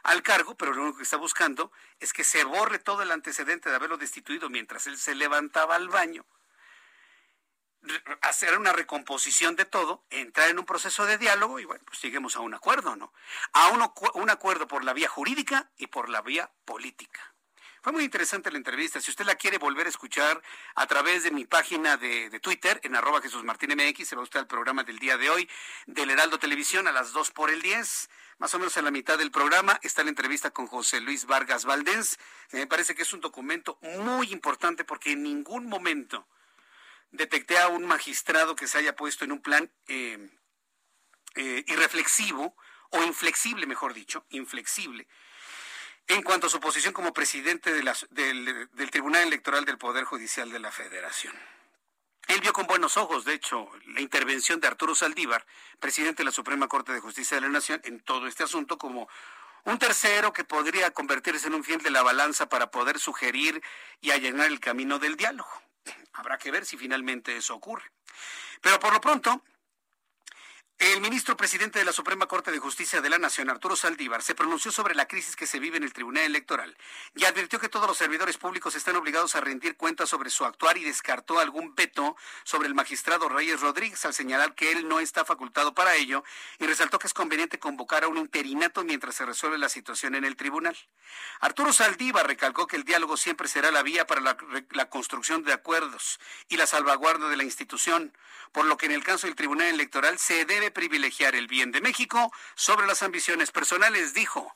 al cargo, pero lo único que está buscando es que se borre todo el antecedente de haberlo destituido mientras él se levantaba al baño, hacer una recomposición de todo, entrar en un proceso de diálogo y bueno, pues lleguemos a un acuerdo, ¿no? A un acuerdo por la vía jurídica y por la vía política. Fue muy interesante la entrevista. Si usted la quiere volver a escuchar a través de mi página de, Twitter, en arroba Jesús Martín MX, se va usted al programa del día de hoy del Heraldo Televisión a las 2 por el 10. Más o menos en la mitad del programa está la entrevista con José Luis Vargas Valdés. Me parece que es un documento muy importante porque en ningún momento detecté a un magistrado que se haya puesto en un plan eh, eh, irreflexivo o inflexible, mejor dicho, inflexible, en cuanto a su posición como presidente del, del Tribunal Electoral del Poder Judicial de la Federación. Él vio con buenos ojos, de hecho, la intervención de Arturo Saldívar, presidente de la Suprema Corte de Justicia de la Nación, en todo este asunto como un tercero que podría convertirse en un fiel de la balanza para poder sugerir y allanar el camino del diálogo. Habrá que ver si finalmente eso ocurre. Pero por lo pronto, el ministro presidente de la Suprema Corte de Justicia de la Nación, Arturo Saldívar, se pronunció sobre la crisis que se vive en el Tribunal Electoral y advirtió que todos los servidores públicos están obligados a rendir cuentas sobre su actuar y descartó algún veto sobre el magistrado Reyes Rodríguez al señalar que él no está facultado para ello y resaltó que es conveniente convocar a un interinato mientras se resuelve la situación en el tribunal. Arturo Saldívar recalcó que el diálogo siempre será la vía para la, la construcción de acuerdos y la salvaguarda de la institución, por lo que en el caso del Tribunal Electoral se debe privilegiar el bien de México sobre las ambiciones personales, dijo.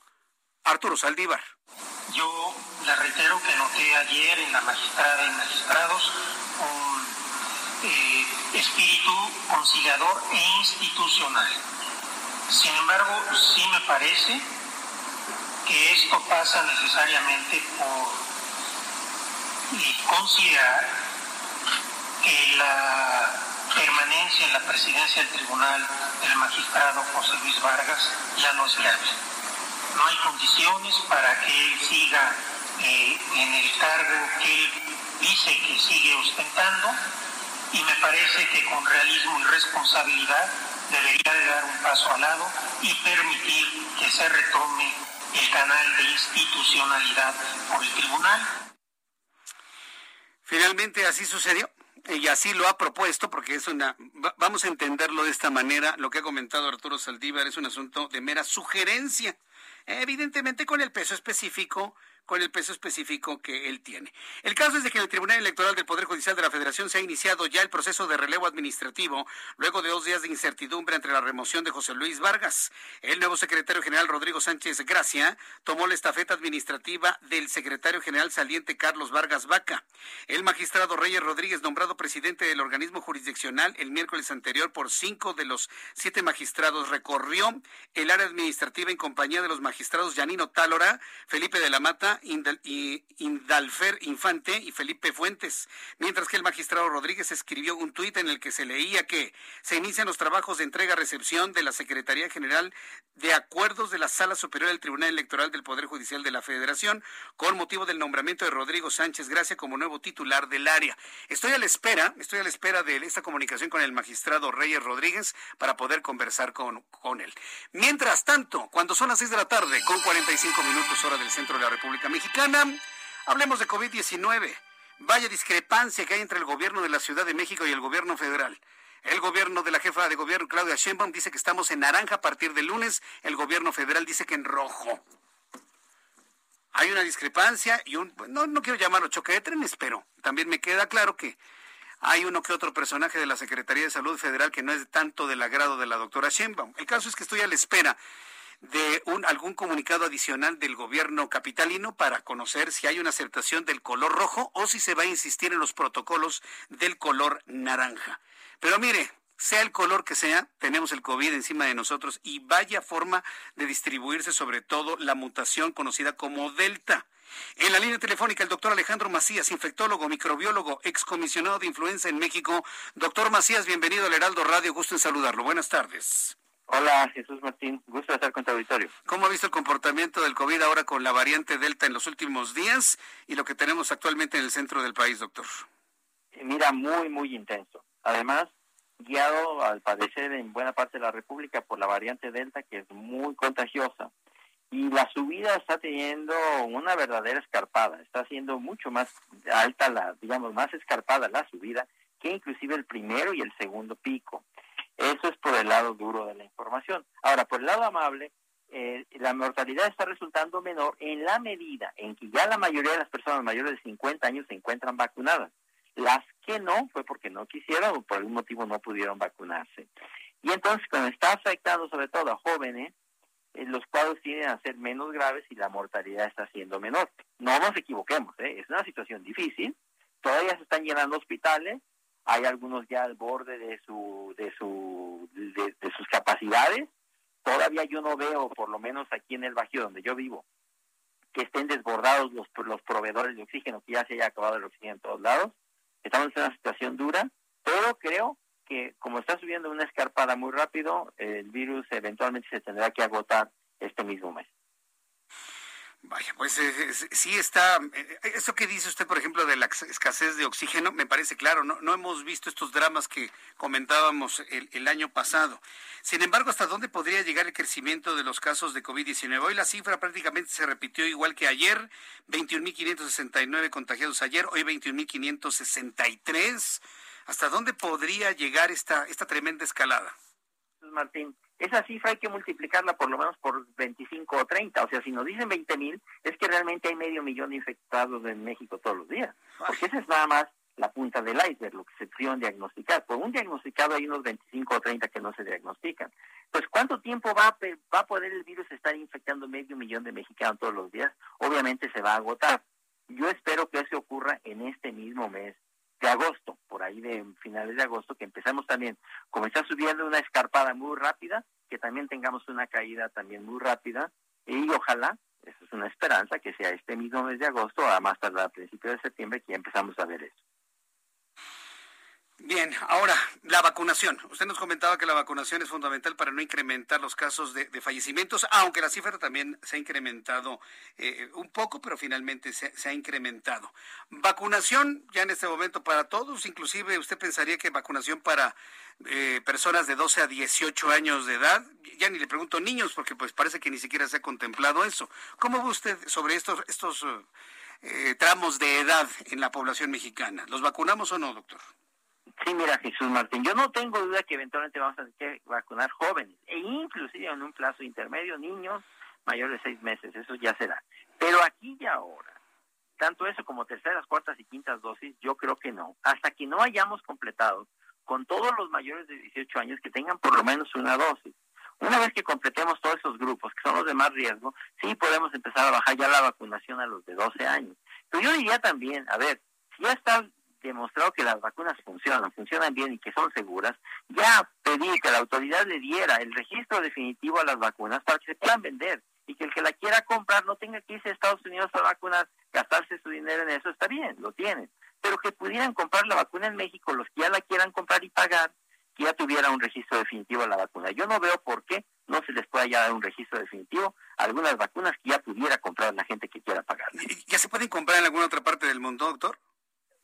Arturo Saldívar. Yo le reitero que noté ayer en la magistrada y magistrados un eh, espíritu conciliador e institucional. Sin embargo, sí me parece que esto pasa necesariamente por considerar que la permanencia en la presidencia del tribunal del magistrado José Luis Vargas ya no es viable. No hay condiciones para que él siga eh, en el cargo que él dice que sigue ostentando y me parece que con realismo y responsabilidad debería de dar un paso al lado y permitir que se retome el canal de institucionalidad por el tribunal. Finalmente así sucedió y así lo ha propuesto, porque es una, vamos a entenderlo de esta manera, lo que ha comentado Arturo Saldívar es un asunto de mera sugerencia, evidentemente con el peso específico con el peso específico que él tiene. El caso es de que en el Tribunal Electoral del Poder Judicial de la Federación se ha iniciado ya el proceso de relevo administrativo luego de dos días de incertidumbre entre la remoción de José Luis Vargas. El nuevo secretario general Rodrigo Sánchez Gracia tomó la estafeta administrativa del secretario general saliente Carlos Vargas Vaca. El magistrado Reyes Rodríguez, nombrado presidente del organismo jurisdiccional el miércoles anterior por cinco de los siete magistrados, recorrió el área administrativa en compañía de los magistrados Yanino Tálora, Felipe de la Mata, Indalfer Infante y Felipe Fuentes, mientras que el magistrado Rodríguez escribió un tuit en el que se leía que se inician los trabajos de entrega-recepción de la Secretaría General de Acuerdos de la Sala Superior del Tribunal Electoral del Poder Judicial de la Federación con motivo del nombramiento de Rodrigo Sánchez Gracia como nuevo titular del área. Estoy a la espera, estoy a la espera de esta comunicación con el magistrado Reyes Rodríguez para poder conversar con, con él. Mientras tanto, cuando son las seis de la tarde, con 45 minutos hora del centro de la República Mexicana. Hablemos de COVID-19. Vaya discrepancia que hay entre el gobierno de la Ciudad de México y el gobierno federal. El gobierno de la jefa de gobierno, Claudia Sheinbaum, dice que estamos en naranja a partir del lunes. El gobierno federal dice que en rojo. Hay una discrepancia y un, no, no quiero llamarlo choque de trenes, pero también me queda claro que hay uno que otro personaje de la Secretaría de Salud Federal que no es tanto del agrado de la doctora Sheinbaum. El caso es que estoy a la espera de un, algún comunicado adicional del gobierno capitalino para conocer si hay una aceptación del color rojo o si se va a insistir en los protocolos del color naranja. Pero mire, sea el color que sea, tenemos el COVID encima de nosotros y vaya forma de distribuirse sobre todo la mutación conocida como Delta. En la línea telefónica, el doctor Alejandro Macías, infectólogo, microbiólogo, excomisionado de influenza en México. Doctor Macías, bienvenido al Heraldo Radio, gusto en saludarlo. Buenas tardes. Hola, Jesús Martín. Gusto estar con tu auditorio. ¿Cómo ha visto el comportamiento del COVID ahora con la variante Delta en los últimos días y lo que tenemos actualmente en el centro del país, doctor? Eh, mira, muy, muy intenso. Además, guiado al padecer en buena parte de la República por la variante Delta, que es muy contagiosa. Y la subida está teniendo una verdadera escarpada. Está siendo mucho más alta, la, digamos, más escarpada la subida que inclusive el primero y el segundo pico. Eso es por el lado duro de la información. Ahora, por el lado amable, eh, la mortalidad está resultando menor en la medida en que ya la mayoría de las personas mayores de 50 años se encuentran vacunadas. Las que no fue porque no quisieron o por algún motivo no pudieron vacunarse. Y entonces, cuando está afectando sobre todo a jóvenes, eh, los cuadros tienden a ser menos graves y la mortalidad está siendo menor. No nos equivoquemos, ¿eh? es una situación difícil. Todavía se están llenando hospitales, hay algunos ya al borde de su de su de, sus capacidades. Todavía yo no veo por lo menos aquí en el Bajío donde yo vivo que estén desbordados los los proveedores de oxígeno que ya se haya acabado el oxígeno en todos lados. Estamos en una situación dura pero creo que como está subiendo una escarpada muy rápido el virus eventualmente se tendrá que agotar este mismo mes Vaya, pues eh, sí está, eh, eso que dice usted, por ejemplo, de la escasez de oxígeno, me parece claro, no, no hemos visto estos dramas que comentábamos el, año pasado. Sin embargo, ¿hasta dónde podría llegar el crecimiento de los casos de COVID-19? Hoy la cifra prácticamente se repitió igual que ayer, 21.569 contagiados ayer, hoy 21.563. ¿Hasta dónde podría llegar esta, esta tremenda escalada? Martín, esa cifra hay que multiplicarla por lo menos por 25 o 30. O sea, si nos dicen 20 mil, es que realmente hay medio millón de infectados en México todos los días. Porque esa es nada más la punta del iceberg, lo que se pudieron diagnosticar. Por un diagnosticado hay unos 25 o 30 que no se diagnostican. Pues, ¿cuánto tiempo va a, va a poder el virus estar infectando medio millón de mexicanos todos los días? Obviamente se va a agotar. Yo espero que eso ocurra en este mismo mes de agosto, por ahí de finales de agosto, que empezamos también, como está subiendo una escarpada muy rápida, que también tengamos una caída también muy rápida y ojalá, eso es una esperanza, que sea este mismo mes de agosto, a más tardar a principios de septiembre, que ya empezamos a ver eso. Bien, ahora la vacunación. Usted nos comentaba que la vacunación es fundamental para no incrementar los casos de, fallecimientos, aunque la cifra también se ha incrementado eh, un poco, pero finalmente se, ha incrementado. Vacunación ya en este momento para todos, inclusive usted pensaría que vacunación para eh, personas de 12 a 18 años de edad, ya ni le pregunto niños, porque pues parece que ni siquiera se ha contemplado eso. ¿Cómo ve usted sobre estos, estos eh, tramos de edad en la población mexicana? ¿Los vacunamos o no, doctor? Sí, mira, Jesús Martín, yo no tengo duda que eventualmente vamos a tener que vacunar jóvenes e inclusive en un plazo intermedio niños mayores de seis meses, eso ya será. Pero aquí y ahora, tanto eso como terceras, cuartas y quintas dosis, yo creo que no. Hasta que no hayamos completado con todos los mayores de 18 años que tengan por lo menos una dosis. Una vez que completemos todos esos grupos, que son los de más riesgo, sí podemos empezar a bajar ya la vacunación a los de 12 años. Pero yo diría también, a ver, si ya está demostrado que las vacunas funcionan, funcionan bien y que son seguras, ya pedir que la autoridad le diera el registro definitivo a las vacunas para que se puedan vender y que el que la quiera comprar no tenga que irse a Estados Unidos a vacunar, gastarse su dinero en eso, está bien, lo tienen, pero que pudieran comprar la vacuna en México, los que ya la quieran comprar y pagar, que ya tuviera un registro definitivo a la vacuna. Yo no veo por qué no se les pueda ya dar un registro definitivo a algunas vacunas que ya pudiera comprar la gente que quiera pagar. ¿Ya se pueden comprar en alguna otra parte del mundo, doctor?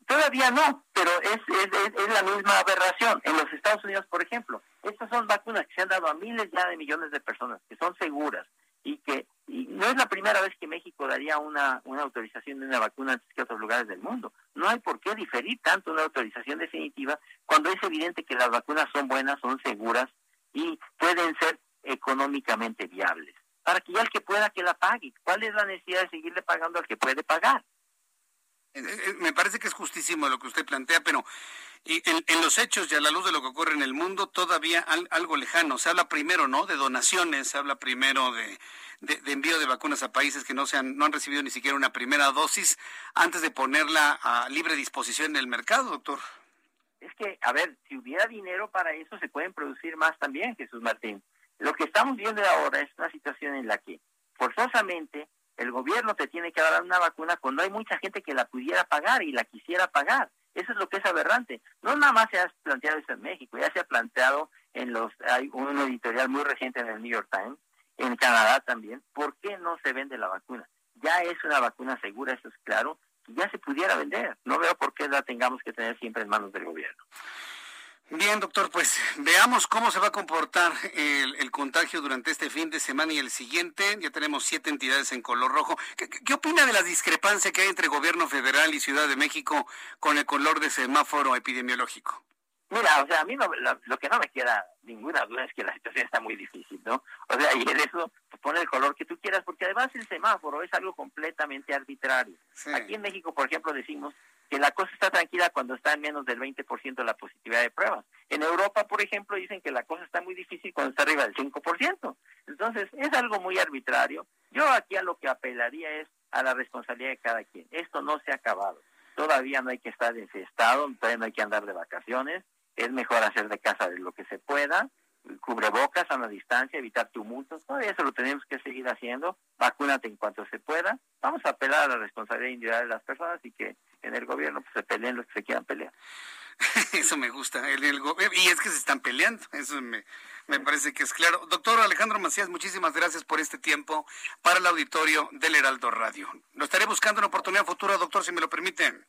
Todavía no, pero es, es, la misma aberración. En los Estados Unidos, por ejemplo, estas son vacunas que se han dado a miles ya de millones de personas, que son seguras y que y no es la primera vez que México daría una, una autorización de una vacuna antes que otros lugares del mundo. No hay por qué diferir tanto una autorización definitiva cuando es evidente que las vacunas son buenas, son seguras y pueden ser económicamente viables. Para que ya el que pueda que la pague. ¿Cuál es la necesidad de seguirle pagando al que puede pagar? Eh, me parece que es justísimo lo que usted plantea, pero en, los hechos y a la luz de lo que ocurre en el mundo, todavía algo lejano. Se habla primero, ¿no? De donaciones, se habla primero de, envío de vacunas a países que no, se han, no han recibido ni siquiera una primera dosis antes de ponerla a libre disposición en el mercado, doctor. Es que, a ver, si hubiera dinero para eso, se pueden producir más también, Jesús Martín. Lo que estamos viendo ahora es una situación en la que forzosamente el gobierno te tiene que dar una vacuna cuando hay mucha gente que la pudiera pagar y la quisiera pagar. Eso es lo que es aberrante. No nada más se ha planteado eso en México, ya se ha planteado en los, hay un editorial muy reciente en el New York Times, en Canadá también, ¿por qué no se vende la vacuna? Ya es una vacuna segura, eso es claro, y ya se pudiera vender. No veo por qué la tengamos que tener siempre en manos del gobierno. Bien, doctor, pues veamos cómo se va a comportar el, contagio durante este fin de semana y el siguiente. Ya tenemos siete entidades en color rojo. ¿Qué, opina de la discrepancia que hay entre gobierno federal y Ciudad de México con el color de semáforo epidemiológico? Mira, o sea, a mí lo, que no me queda ninguna duda es que la situación está muy difícil, ¿no? O sea, y en eso pues, pone el color que tú quieras, porque además el semáforo es algo completamente arbitrario. Aquí en México, por ejemplo, decimos que la cosa está tranquila cuando está en menos del 20% la positividad de pruebas. En Europa, por ejemplo, dicen que la cosa está muy difícil cuando está arriba del 5%. Entonces, es algo muy arbitrario. Yo aquí a lo que apelaría es a la responsabilidad de cada quien. Esto no se ha acabado. Todavía no hay que estar estado, todavía no hay que andar de vacaciones. Es mejor hacer de casa de lo que se pueda cubrebocas a una distancia, evitar tumultos, todo eso lo tenemos que seguir haciendo, vacúnate en cuanto se pueda, vamos a apelar a la responsabilidad individual de las personas y que en el gobierno pues, se peleen los que se quieran pelear. Eso me gusta, el, el, y es que se están peleando, eso me, me parece que es claro. Doctor Alejandro Macías, muchísimas gracias por este tiempo para el auditorio del Heraldo Radio. Lo estaré buscando en oportunidad futura, doctor, si me lo permiten.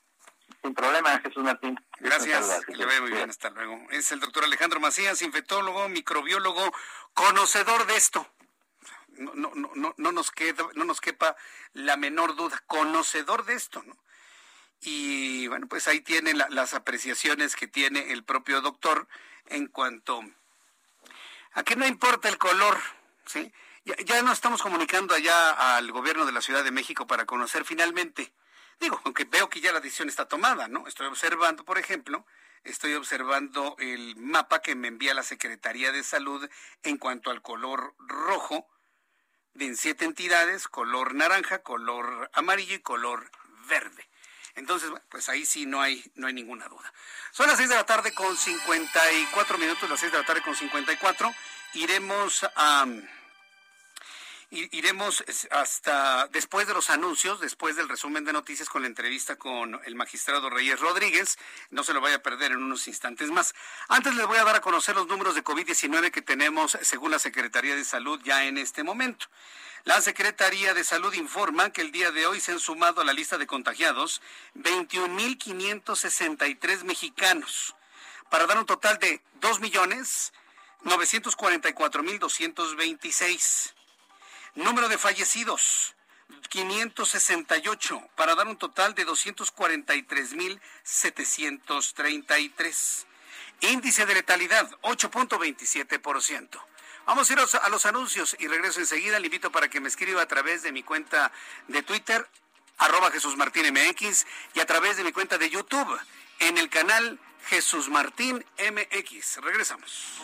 Sin problema, Jesús Martín. Gracias, que le vaya muy bien, hasta luego. Es el doctor Alejandro Macías, infectólogo, microbiólogo, conocedor de esto. No, no, no, no, nos queda, no nos quepa la menor duda, conocedor de esto, ¿no? Y bueno, pues ahí tiene las apreciaciones que tiene el propio doctor en cuanto a que no importa el color, ¿sí? Ya, ya nos estamos comunicando allá al gobierno de la Ciudad de México para conocer finalmente Digo, aunque veo que ya la decisión está tomada, ¿no? Estoy observando, por ejemplo, estoy observando el mapa que me envía la Secretaría de Salud en cuanto al color rojo de siete entidades, color naranja, color amarillo y color verde. Entonces, pues ahí sí no hay, no hay ninguna duda. Son las seis de la tarde con 54 minutos, las seis de la tarde con 54. Iremos a iremos hasta después de los anuncios, después del resumen de noticias con la entrevista con el magistrado Reyes Rodríguez. No se lo vaya a perder en unos instantes más. Antes les voy a dar a conocer los números de COVID-19 que tenemos según la Secretaría de Salud ya en este momento. La Secretaría de Salud informa que el día de hoy se han sumado a la lista de contagiados 21.563 mexicanos para dar un total de 2.944.226. Número de fallecidos, 568, para dar un total de 243.733. Índice de letalidad, 8.27%. Vamos a ir a los anuncios y regreso enseguida. Le invito para que me escriba a través de mi cuenta de Twitter, arroba Jesús Martín y a través de mi cuenta de YouTube, en el canal Jesús Martín MX. Regresamos.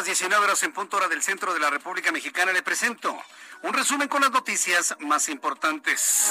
Las 19 horas en punto hora del centro de la República Mexicana, le presento un resumen con las noticias más importantes.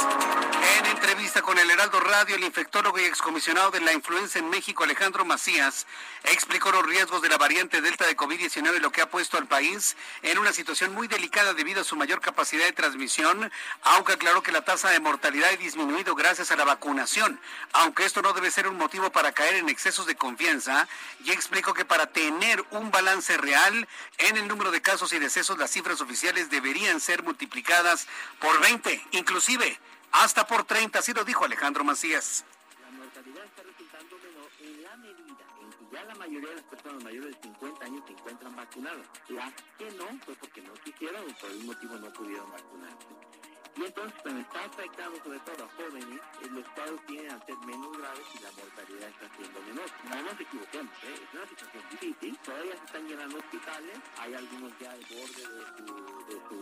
En entrevista con el Heraldo Radio, el infectólogo y excomisionado de la influenza en México, Alejandro Macías, explicó los riesgos de la variante Delta de COVID-19 y lo que ha puesto al país en una situación muy delicada debido a su mayor capacidad de transmisión, aunque aclaró que la tasa de mortalidad ha disminuido gracias a la vacunación, aunque esto no debe ser un motivo para caer en excesos de confianza, y explicó que para tener un balance real en el número de casos y decesos, las cifras oficiales deberían ser multiplicadas por 20, inclusive hasta por 30, así lo dijo Alejandro Macías. La mortalidad está resultando menor en la medida en que ya la mayoría de las personas mayores de 50 años se encuentran vacunadas. Las que no, fue porque no quisieron o por algún motivo no pudieron vacunarse. Y entonces, cuando está afectando sobre todo a jóvenes, los cuadros tienen a ser menos graves y la mortalidad está siendo menor. No nos equivoquemos, ¿eh? es una situación difícil. Todavía se están llenando hospitales, hay algunos ya al borde de, su, de, su,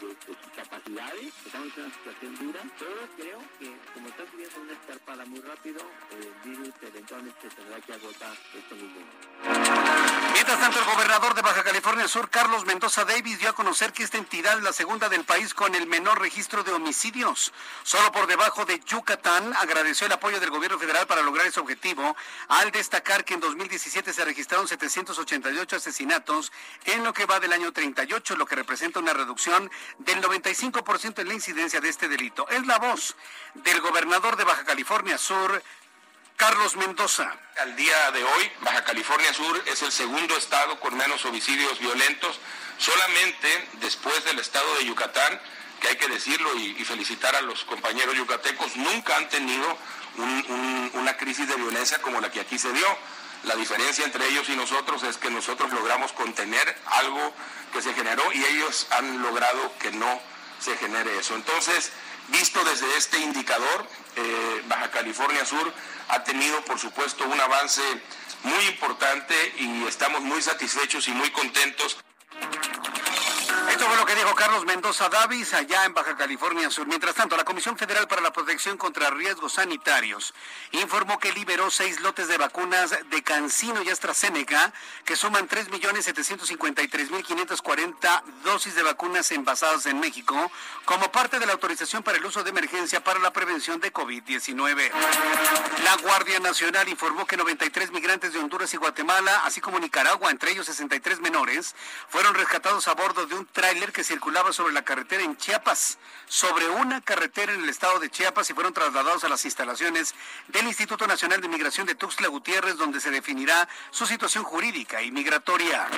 de, de sus capacidades. Estamos en una situación dura, pero creo que como está subiendo una escarpada muy rápido, el virus eventualmente tendrá que agotar esto mismo. Mientras tanto, el gobernador de Baja California Sur, Carlos Mendoza Davis, dio a conocer que esta entidad es la segunda del país con el menor registro de homicidios. Solo por debajo de Yucatán agradeció el apoyo del gobierno federal para lograr ese objetivo, al destacar que en 2017 se registraron 788 asesinatos en lo que va del año 38, lo que representa una reducción del 95% en la incidencia de este delito. Es la voz del gobernador de Baja California Sur, Carlos Mendoza. Al día de hoy, Baja California Sur es el segundo estado con menos homicidios violentos, solamente después del estado de Yucatán, que hay que decirlo y, felicitar a los compañeros yucatecos, nunca han tenido un, un, una crisis de violencia como la que aquí se dio. La diferencia entre ellos y nosotros es que nosotros logramos contener algo que se generó y ellos han logrado que no se genere eso. Entonces, visto desde este indicador, eh, Baja California Sur ha tenido, por supuesto, un avance muy importante y estamos muy satisfechos y muy contentos. Esto fue lo que dijo Carlos Mendoza Davis allá en Baja California Sur. Mientras tanto, la Comisión Federal para la Protección contra Riesgos Sanitarios informó que liberó seis lotes de vacunas de Cancino y AstraZeneca que suman 3.753.540 dosis de vacunas envasadas en México como parte de la autorización para el uso de emergencia para la prevención de COVID-19. La Guardia Nacional informó que 93 migrantes de Honduras y Guatemala, así como Nicaragua, entre ellos 63 menores, fueron rescatados a bordo de un tráiler que circulaba sobre la carretera en Chiapas, sobre una carretera en el estado de Chiapas y fueron trasladados a las instalaciones del Instituto Nacional de Migración de Tuxtla Gutiérrez, donde se definirá su situación jurídica y migratoria.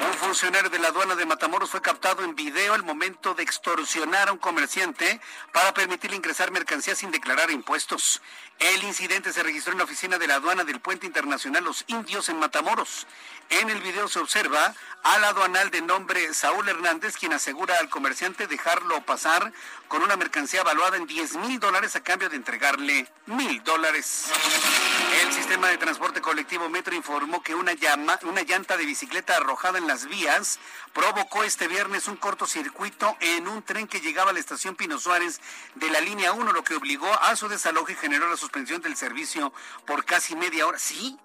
Un funcionario de la aduana de Matamoros fue captado en video al momento de extorsionar a un comerciante para permitirle ingresar mercancías sin declarar impuestos. El incidente se registró en la oficina de la aduana del Puente Internacional Los Indios en Matamoros. En el video se observa al aduanal de nombre Saúl Hernández, quien asegura al comerciante dejarlo pasar con una mercancía valuada en 10 mil dólares a cambio de entregarle mil dólares. El sistema de transporte colectivo Metro informó que una, llama, una llanta de bicicleta arrojada en las vías provocó este viernes un cortocircuito en un tren que llegaba a la estación Pino Suárez de la línea 1, lo que obligó a su desalojo y generó la suspensión del servicio por casi media hora. Sí,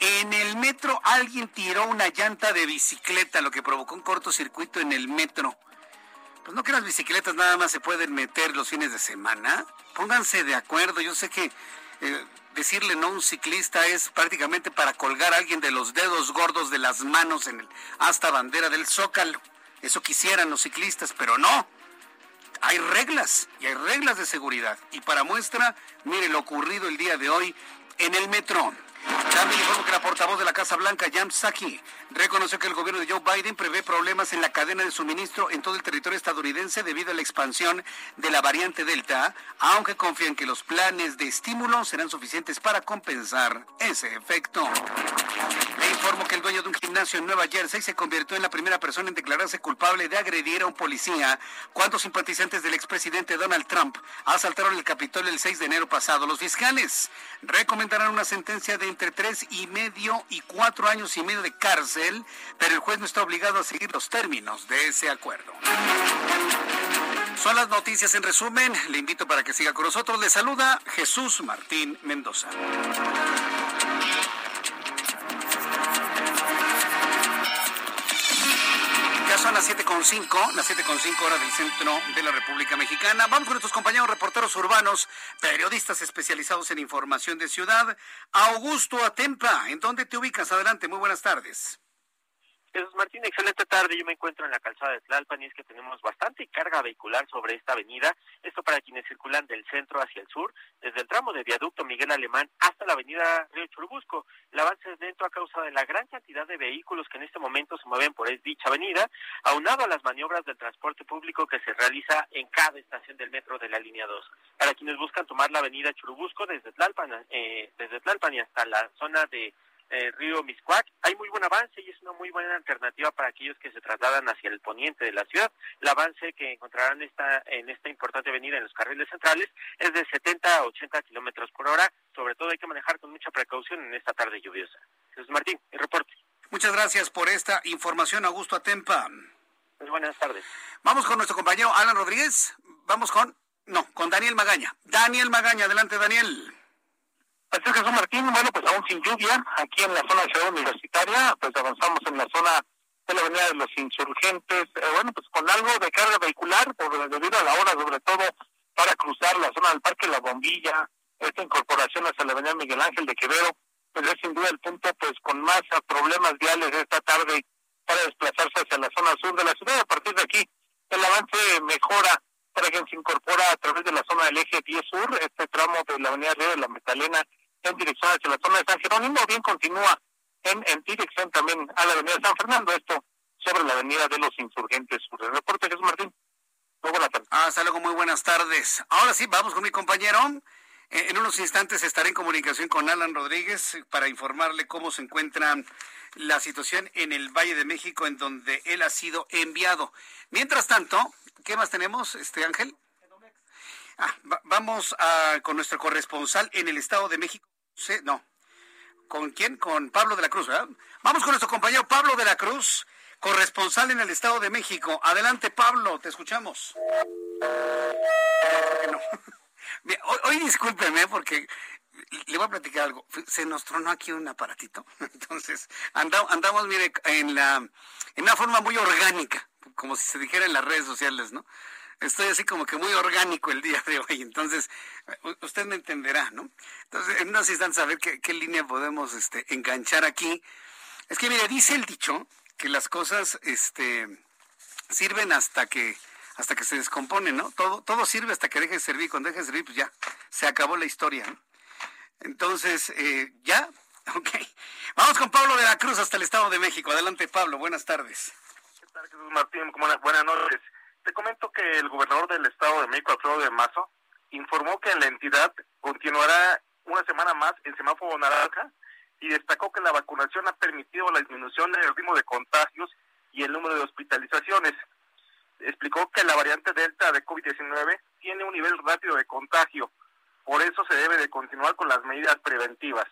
en el metro alguien tiró una llanta de bicicleta, lo que provocó un cortocircuito en el metro. Pues no que las bicicletas nada más se pueden meter los fines de semana. Pónganse de acuerdo. Yo sé que eh, decirle no a un ciclista es prácticamente para colgar a alguien de los dedos gordos de las manos en el hasta bandera del zócalo. Eso quisieran los ciclistas, pero no. Hay reglas y hay reglas de seguridad. Y para muestra, mire lo ocurrido el día de hoy en el metro. También informo que la portavoz de la Casa Blanca, Jan Psaki, reconoció que el gobierno de Joe Biden prevé problemas en la cadena de suministro en todo el territorio estadounidense debido a la expansión de la variante Delta, aunque confía en que los planes de estímulo serán suficientes para compensar ese efecto. Le informo que el dueño de un gimnasio en Nueva Jersey se convirtió en la primera persona en declararse culpable de agredir a un policía cuando simpatizantes del expresidente Donald Trump asaltaron el Capitolio el 6 de enero pasado. Los fiscales recomendarán una sentencia de entre tres y medio y cuatro años y medio de cárcel, pero el juez no está obligado a seguir los términos de ese acuerdo. Son las noticias en resumen. Le invito para que siga con nosotros. Le saluda Jesús Martín Mendoza. Son las 7.5, las 7.5 horas del centro de la República Mexicana. Vamos con nuestros compañeros reporteros urbanos, periodistas especializados en información de ciudad. Augusto Atempa, ¿en dónde te ubicas? Adelante, muy buenas tardes. Jesús Martín, excelente tarde. Yo me encuentro en la calzada de Tlalpan y es que tenemos bastante carga vehicular sobre esta avenida. Esto para quienes circulan del centro hacia el sur, desde el tramo de viaducto Miguel Alemán hasta la avenida Río Churubusco. El avance es lento a causa de la gran cantidad de vehículos que en este momento se mueven por dicha avenida, aunado a las maniobras del transporte público que se realiza en cada estación del metro de la línea 2. Para quienes buscan tomar la avenida Churubusco desde Tlalpan, eh, desde Tlalpan y hasta la zona de eh, río Miscuac. Hay muy buen avance y es una muy buena alternativa para aquellos que se trasladan hacia el poniente de la ciudad. El avance que encontrarán esta, en esta importante avenida en los carriles centrales es de 70 a 80 kilómetros por hora. Sobre todo hay que manejar con mucha precaución en esta tarde lluviosa. Jesús Martín, el reporte. Muchas gracias por esta información, Augusto Atempa. Muy buenas tardes. Vamos con nuestro compañero Alan Rodríguez. Vamos con, no, con Daniel Magaña. Daniel Magaña, adelante Daniel. Así es, Jesús Martín, bueno, pues aún sin lluvia, aquí en la zona de Ciudad Universitaria, pues avanzamos en la zona de la Avenida de los Insurgentes, eh, bueno, pues con algo de carga vehicular, por, debido a la hora, sobre todo para cruzar la zona del Parque La Bombilla, esta incorporación hacia la Avenida Miguel Ángel de Quevedo, pues es sin duda el punto pues con más problemas viales esta tarde para desplazarse hacia la zona sur de la ciudad. A partir de aquí, el avance mejora para quien se incorpora a través de la zona del eje 10 sur, este tramo de la Avenida Río de la Magdalena en dirección hacia la zona de San Jerónimo, bien continúa en, en dirección también a la avenida San Fernando, esto sobre la avenida de los Insurgentes Sur. El reporte Jesús Martín. Muy buenas tardes. Hasta luego, muy buenas tardes. Ahora sí, vamos con mi compañero. Eh, en unos instantes estaré en comunicación con Alan Rodríguez para informarle cómo se encuentra la situación en el Valle de México, en donde él ha sido enviado. Mientras tanto, ¿qué más tenemos, este Ángel? Ah, vamos a, con nuestro corresponsal en el Estado de México. Sí, no. ¿Con quién? Con Pablo de la Cruz, ¿verdad? Vamos con nuestro compañero Pablo de la Cruz, corresponsal en el Estado de México. Adelante, Pablo, te escuchamos. hoy, hoy discúlpeme porque le voy a platicar algo. Se nos tronó aquí un aparatito. Entonces, andamos, andamos mire, en, la, en una forma muy orgánica, como si se dijera en las redes sociales, ¿no? Estoy así como que muy orgánico el día de hoy, entonces usted me entenderá, ¿no? Entonces, en unos instantes a ver qué, línea podemos este, enganchar aquí. Es que, mire, dice el dicho que las cosas este, sirven hasta que hasta que se descomponen, ¿no? Todo, todo sirve hasta que deje de servir. Cuando deje de servir, pues ya, se acabó la historia, ¿no? Entonces, eh, ¿ya? Ok. Vamos con Pablo de la Cruz hasta el Estado de México. Adelante, Pablo. Buenas tardes. ¿Qué Jesús Martín? Buenas noches. Te comento que el gobernador del Estado de México, Alfredo de Mazo, informó que la entidad continuará una semana más en semáforo naranja y destacó que la vacunación ha permitido la disminución del ritmo de contagios y el número de hospitalizaciones. Explicó que la variante Delta de COVID-19 tiene un nivel rápido de contagio, por eso se debe de continuar con las medidas preventivas.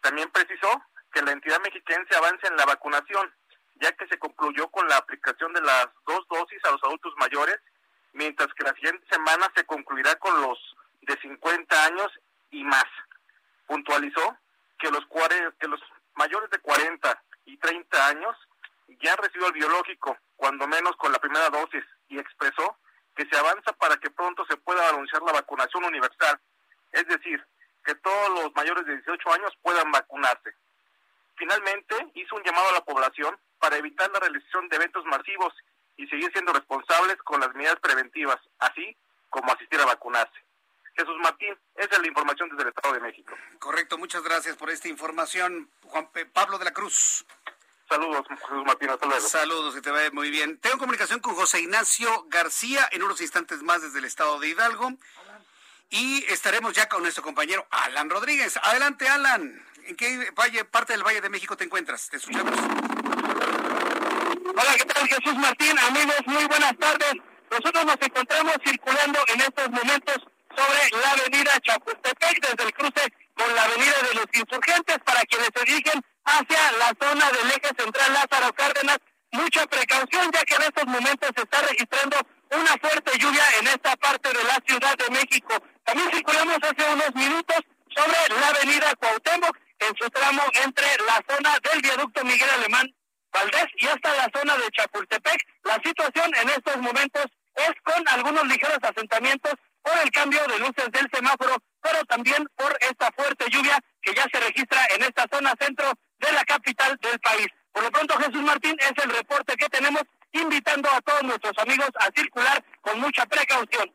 También precisó que la entidad mexiquense avance en la vacunación, ya que se concluyó con la aplicación de las dos dosis a los adultos mayores, mientras que la siguiente semana se concluirá con los de 50 años y más. Puntualizó que los, que los mayores de 40 y 30 años ya han recibido el biológico, cuando menos con la primera dosis, y expresó que se avanza para que pronto se pueda anunciar la vacunación universal, es decir, que todos los mayores de 18 años puedan vacunarse. Finalmente, hizo un llamado a la población para evitar la realización de eventos masivos y seguir siendo responsables con las medidas preventivas, así como asistir a vacunarse. Jesús Martín, esa es la información desde el Estado de México. Correcto, muchas gracias por esta información, Juan Pablo de la Cruz. Saludos, Jesús Martín, hasta luego. Saludos, que te vaya muy bien. Tengo comunicación con José Ignacio García en unos instantes más desde el estado de Hidalgo. Y estaremos ya con nuestro compañero Alan Rodríguez. Adelante, Alan. ¿En qué valle, parte del Valle de México te encuentras? Te escuchamos. Hola, ¿qué tal Jesús Martín? Amigos, muy buenas tardes. Nosotros nos encontramos circulando en estos momentos sobre la avenida Chapultepec desde el cruce con la avenida de los insurgentes para quienes se dirigen hacia la zona del eje central Lázaro Cárdenas. Mucha precaución ya que en estos momentos se está registrando una fuerte lluvia en esta parte de la Ciudad de México. También circulamos hace unos minutos sobre la avenida Cuauhtémoc en su tramo entre la zona del viaducto Miguel Alemán Valdés y hasta la zona de Chapultepec. La situación en estos momentos es con algunos ligeros asentamientos por el cambio de luces del semáforo, pero también por esta fuerte lluvia que ya se registra en esta zona centro de la capital del país. Por lo pronto, Jesús Martín, es el reporte que tenemos, invitando a todos nuestros amigos a circular con mucha precaución.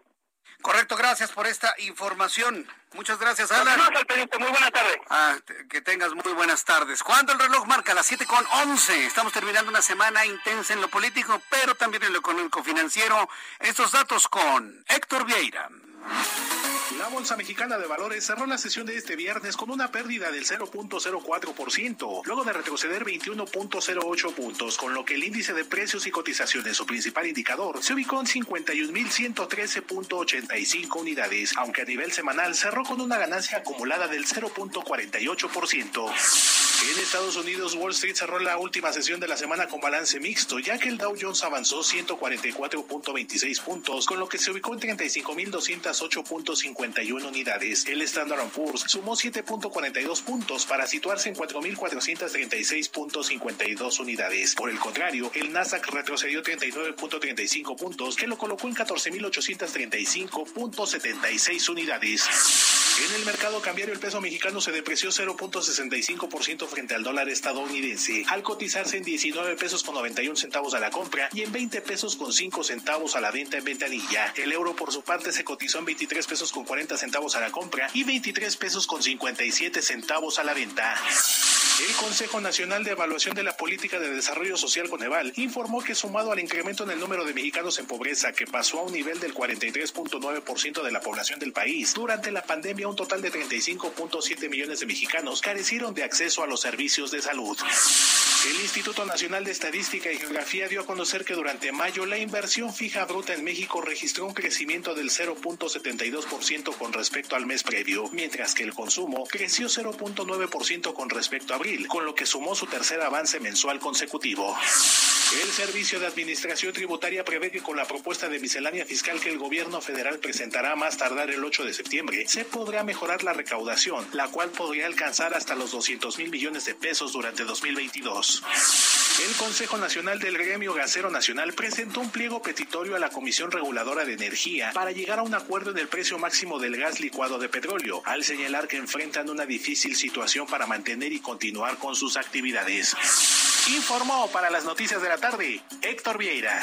Correcto, gracias por esta información. Muchas gracias, Alan. Muy buenas tardes. Ah, que tengas muy buenas tardes. Cuando el reloj marca las 7 con 11, estamos terminando una semana intensa en lo político, pero también en lo económico financiero. Estos datos con Héctor Vieira. La Bolsa Mexicana de Valores cerró la sesión de este viernes con una pérdida del 0.04%, luego de retroceder 21.08 puntos, con lo que el índice de precios y cotizaciones, su principal indicador, se ubicó en 51.113.85 unidades, aunque a nivel semanal cerró con una ganancia acumulada del 0.48%. En Estados Unidos, Wall Street cerró la última sesión de la semana con balance mixto, ya que el Dow Jones avanzó 144.26 puntos, con lo que se ubicó en 35.208.51 unidades. El Standard Poor's sumó 7.42 puntos para situarse en 4.436.52 unidades. Por el contrario, el Nasdaq retrocedió 39.35 puntos, que lo colocó en 14.835.76 unidades. En el mercado cambiario, el peso mexicano se depreció 0.65% frente al dólar estadounidense, al cotizarse en 19 pesos con 91 centavos a la compra y en 20 pesos con 5 centavos a la venta en ventanilla. El euro, por su parte, se cotizó en 23 pesos con 40 centavos a la compra y 23 pesos con 57 centavos a la venta. El Consejo Nacional de Evaluación de la Política de Desarrollo Social Coneval informó que sumado al incremento en el número de mexicanos en pobreza que pasó a un nivel del 43.9% de la población del país, durante la pandemia un total de 35.7 millones de mexicanos carecieron de acceso a los servicios de salud. El Instituto Nacional de Estadística y Geografía dio a conocer que durante mayo la inversión fija bruta en México registró un crecimiento del 0.72% con respecto al mes previo, mientras que el consumo creció 0.9% con respecto a abril, con lo que sumó su tercer avance mensual consecutivo. El Servicio de Administración Tributaria prevé que con la propuesta de miscelánea fiscal que el gobierno federal presentará más tardar el 8 de septiembre, se podrá mejorar la recaudación, la cual podría alcanzar hasta los 200 mil millones de pesos durante 2022. El Consejo Nacional del Gremio Gasero Nacional presentó un pliego petitorio a la Comisión Reguladora de Energía para llegar a un acuerdo en el precio máximo del gas licuado de petróleo, al señalar que enfrentan una difícil situación para mantener y continuar con sus actividades. Informó para las noticias de la tarde Héctor Vieira.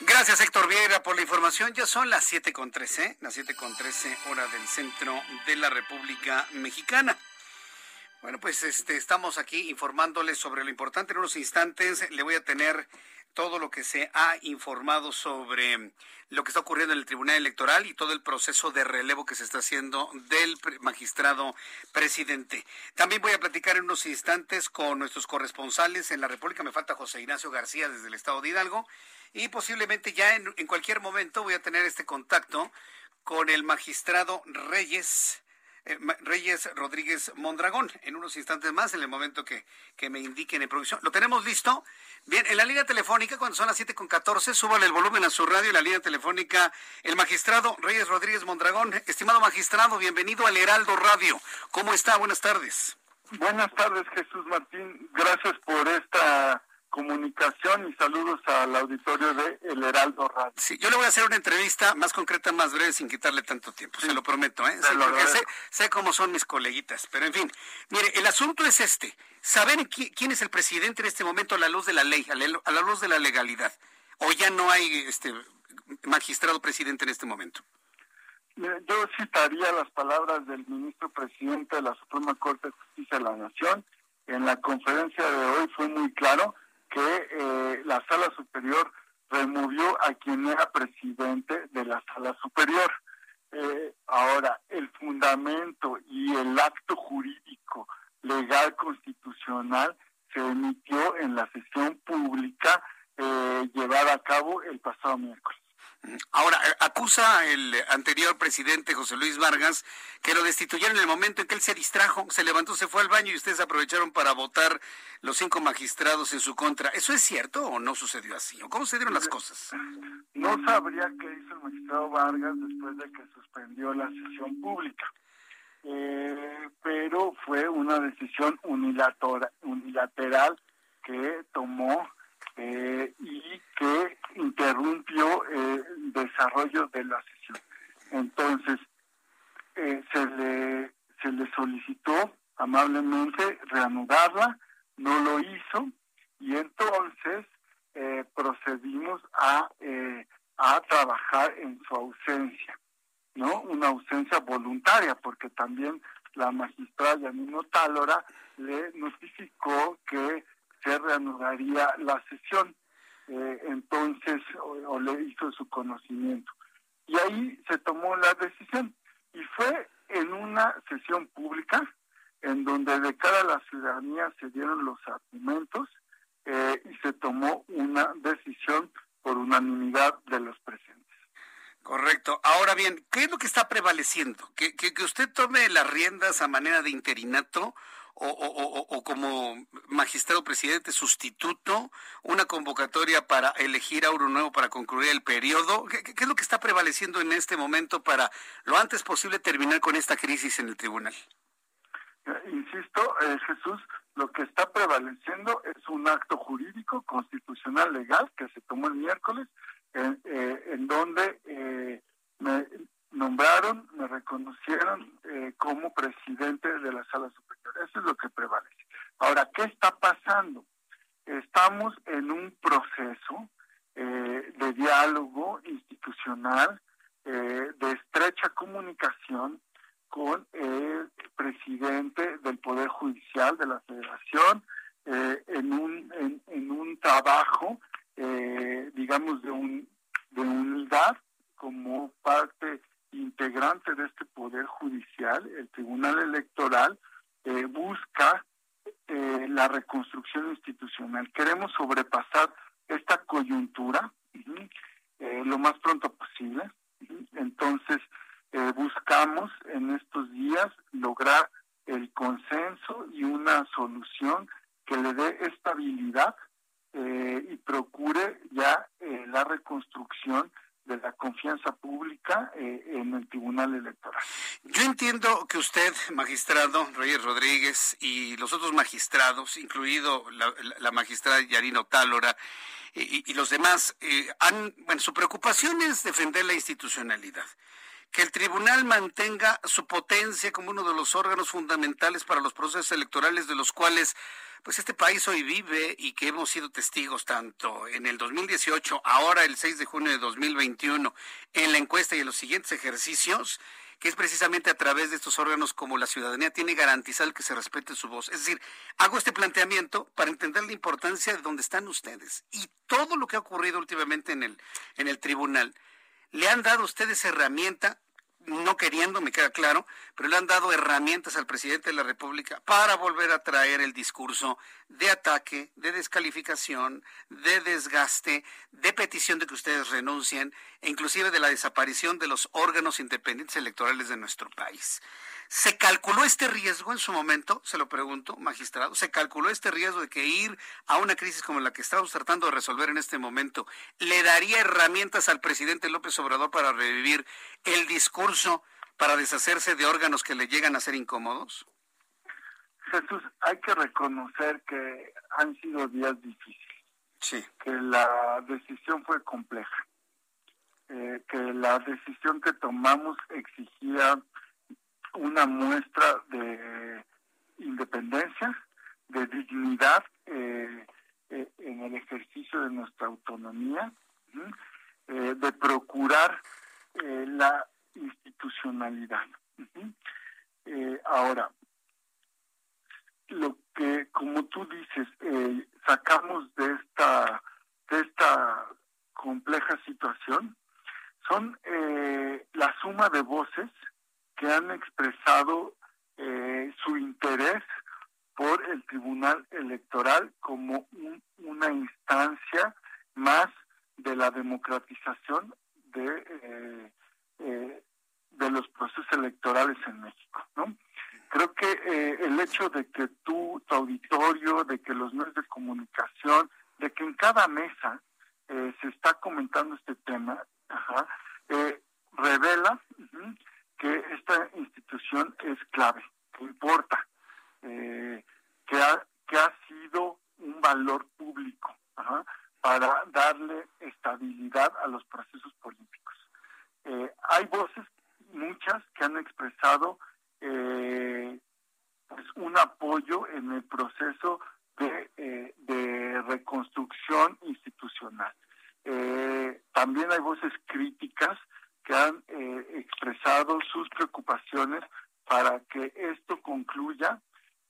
Gracias, Héctor Vieira, por la información. Ya son las 7.13, las 7.13 hora del centro de la República Mexicana. Bueno, pues este, estamos aquí informándoles sobre lo importante. En unos instantes le voy a tener todo lo que se ha informado sobre lo que está ocurriendo en el Tribunal Electoral y todo el proceso de relevo que se está haciendo del magistrado presidente. También voy a platicar en unos instantes con nuestros corresponsales en la República. Me falta José Ignacio García desde el estado de Hidalgo y posiblemente ya en, en cualquier momento voy a tener este contacto con el magistrado Reyes eh, Reyes Rodríguez Mondragón. En unos instantes más, en el momento que, que, me indiquen en producción. ¿Lo tenemos listo? Bien, en la línea telefónica, cuando son las 7 con 14, súbale el volumen a su radio. En la línea telefónica, el magistrado Reyes Rodríguez Mondragón. Estimado magistrado, bienvenido al Heraldo Radio. ¿Cómo está? Buenas tardes. Buenas tardes, Jesús Martín. Gracias por esta comunicación y saludos al auditorio de El Heraldo Radio. Sí, yo le voy a hacer una entrevista más concreta, más breve, sin quitarle tanto tiempo, se lo prometo, ¿eh? porque sé, sé, cómo son mis coleguitas, pero en fin, mire, el asunto es este, ¿saben quién es el presidente en este momento a la luz de la ley, a la luz de la legalidad? ¿O ya no hay este magistrado presidente en este momento? Yo citaría las palabras del ministro presidente de la Suprema Corte de Justicia de la Nación. En la conferencia de hoy fue muy claro que eh, la sala superior removió a quien era presidente de la sala superior. Eh, ahora, el fundamento y el acto jurídico legal constitucional se emitió en la sesión pública eh, llevada a cabo el pasado miércoles. Ahora, eh, acusa el anterior presidente José Luis Vargas que lo destituyeron en el momento en que él se distrajo, se levantó, se fue al baño y ustedes aprovecharon para votar los cinco magistrados en su contra. ¿Eso es cierto o no sucedió así? ¿O cómo se dieron las cosas? No sabría qué hizo el magistrado Vargas después de que suspendió la sesión pública. Eh, pero fue una decisión unilateral que tomó eh, y que interrumpió eh, el desarrollo de la sesión. Entonces, eh, se, le, se le solicitó amablemente reanudarla, no lo hizo, y entonces procedimos a, a trabajar en su ausencia, ¿no? Una ausencia voluntaria, porque también la magistrada Yanino Tálora le notificó que se reanudaría la sesión. Eh, entonces, o, le hizo su conocimiento. Y ahí se tomó la decisión. Y fue en una sesión pública en donde de cara a la ciudadanía se dieron los argumentos eh, y se tomó una decisión por unanimidad de los presentes. Correcto. Ahora bien, ¿qué es lo que está prevaleciendo? ¿Que, que, que usted tome las riendas a manera de interinato o, como magistrado presidente sustituto, una convocatoria para elegir a uno nuevo para concluir el periodo. ¿Qué, es lo que está prevaleciendo en este momento para lo antes posible terminar con esta crisis en el tribunal? Eh, insisto, eh, Jesús, lo que está prevaleciendo es un acto jurídico, constitucional, legal, que se tomó el miércoles, en, eh, en donde me nombraron, me reconocieron como presidente de la Sala Superior eso es lo que prevalece. Ahora, ¿qué está pasando? Estamos en un proceso eh, de diálogo institucional, eh, de estrecha comunicación con el presidente del Poder Judicial de la Federación, eh, en, un, en, un trabajo, digamos, de, un, de unidad como parte integrante de este Poder Judicial, el Tribunal Electoral, eh, busca eh, la reconstrucción institucional. Queremos sobrepasar esta coyuntura eh, lo más pronto posible. Entonces, buscamos en estos días lograr el consenso y una solución que le dé estabilidad y procure ya la reconstrucción de la confianza pública eh, en el Tribunal Electoral. Yo entiendo que usted, magistrado Reyes Rodríguez, y los otros magistrados, incluido la, magistrada Yarino Tálora, y, los demás, eh, han, bueno, su preocupación es defender la institucionalidad que el tribunal mantenga su potencia como uno de los órganos fundamentales para los procesos electorales de los cuales pues este país hoy vive y que hemos sido testigos tanto en el 2018, ahora el 6 de junio de 2021, en la encuesta y en los siguientes ejercicios, que es precisamente a través de estos órganos como la ciudadanía tiene garantizado que se respete su voz. Es decir, hago este planteamiento para entender la importancia de dónde están ustedes y todo lo que ha ocurrido últimamente en el, en el tribunal. Le han dado ustedes herramienta no queriendo, me queda claro, pero le han dado herramientas al presidente de la República para volver a traer el discurso de ataque, de descalificación, de desgaste, de petición de que ustedes renuncien e inclusive de la desaparición de los órganos independientes electorales de nuestro país. ¿Se calculó este riesgo en su momento? Se lo pregunto, magistrado. ¿Se calculó este riesgo de que ir a una crisis como la que estamos tratando de resolver en este momento le daría herramientas al presidente López Obrador para revivir el discurso, para deshacerse de órganos que le llegan a ser incómodos? Jesús, hay que reconocer que han sido días difíciles. Sí. Que la decisión fue compleja. Eh, que la decisión que tomamos exigía una muestra de independencia, de dignidad eh, eh, en el ejercicio de nuestra autonomía, eh, de procurar la institucionalidad. ahora, lo que, como tú dices, sacamos de esta, de esta compleja situación son la suma de voces que han expresado eh, su interés por el Tribunal Electoral como una instancia más de la democratización de, eh, eh, de los procesos electorales en México. ¿no? Creo que el hecho de que tú, tu auditorio, de que los medios de comunicación, de que en cada mesa se está comentando este tema, revela que esta institución es clave, que importa, eh, que, ha, que ha sido un valor público para darle estabilidad a los procesos políticos. Eh, hay voces, muchas, que han expresado eh, pues un apoyo en el proceso de, de reconstrucción institucional. también hay voces críticas que han eh, expresado sus preocupaciones para que esto concluya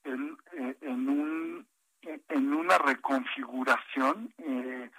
en, eh, en, un, en una reconfiguración eh,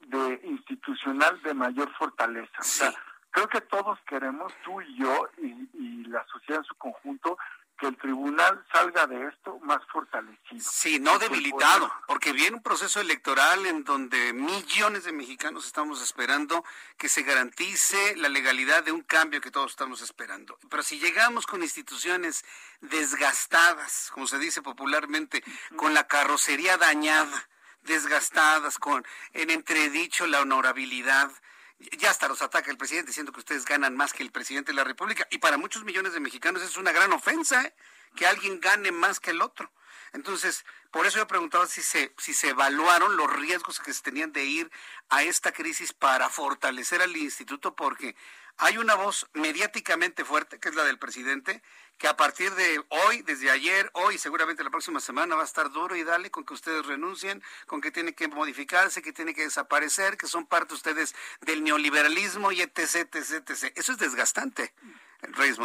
de institucional de mayor fortaleza. creo que todos queremos, tú y yo, y, y la sociedad en su conjunto, que el tribunal salga de esto más fortalecido. Sí, no debilitado, porque viene un proceso electoral en donde millones de mexicanos estamos esperando que se garantice la legalidad de un cambio que todos estamos esperando. Pero si llegamos con instituciones desgastadas, como se dice popularmente, con la carrocería dañada, desgastadas, con en entredicho la honorabilidad, ya hasta los ataca el presidente diciendo que ustedes ganan más que el presidente de la República. Y para muchos millones de mexicanos es una gran ofensa ¿eh? que alguien gane más que el otro. Entonces, por eso yo preguntaba si se, si se evaluaron los riesgos que se tenían de ir a esta crisis para fortalecer al instituto, porque hay una voz mediáticamente fuerte, que es la del presidente, que a partir de hoy, desde ayer, hoy, seguramente la próxima semana va a estar duro y dale con que ustedes renuncien, con que tiene que modificarse, que tiene que desaparecer, que son parte ustedes del neoliberalismo y etc, etc, etc. Eso es desgastante, Reyes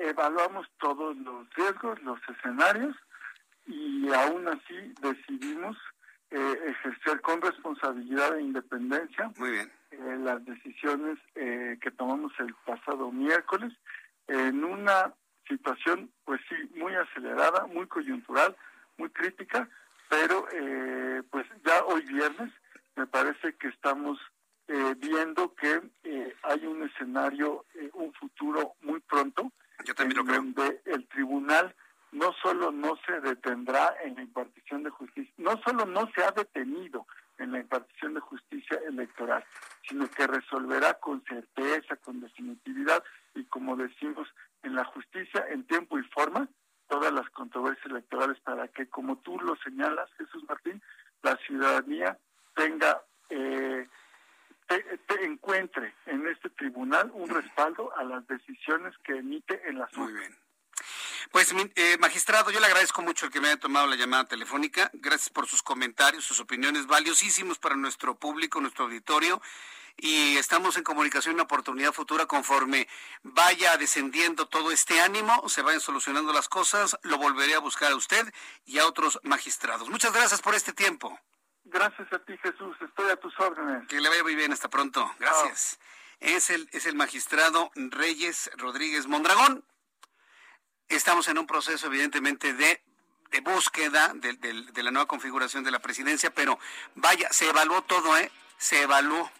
evaluamos todos los riesgos, los escenarios y aún así decidimos eh, ejercer con responsabilidad e independencia Muy bien. Eh, las decisiones eh, que tomamos el pasado miércoles en una situación, pues sí, muy acelerada, muy coyuntural, muy crítica, pero eh, pues ya hoy viernes me parece que estamos eh, viendo que eh, hay un escenario, un futuro muy pronto, Yo también donde el tribunal no solo no se detendrá en la impartición de justicia, no solo no se ha detenido en la impartición de justicia electoral, sino que resolverá con certeza, con definitividad y como decimos en la justicia en tiempo y forma todas las controversias electorales para que, como tú lo señalas, Jesús Martín, la ciudadanía tenga, eh, te, encuentre en este tribunal un respaldo a las decisiones que emite en la Muy bien. Pues, eh, magistrado, yo le agradezco mucho el que me haya tomado la llamada telefónica. Gracias por sus comentarios, sus opiniones valiosísimos para nuestro público, nuestro auditorio y estamos en comunicación una oportunidad futura conforme vaya descendiendo todo este ánimo, se vayan solucionando las cosas, lo volveré a buscar a usted y a otros magistrados. Muchas gracias por este tiempo. Gracias a ti, Jesús. Estoy a tus órdenes. Que le vaya muy bien. Hasta pronto. Gracias. Es el, es el magistrado Reyes Rodríguez Mondragón. Estamos en un proceso, evidentemente, de, de búsqueda de, de la nueva configuración de la presidencia, pero vaya, se evaluó todo, ¿eh? Se evaluó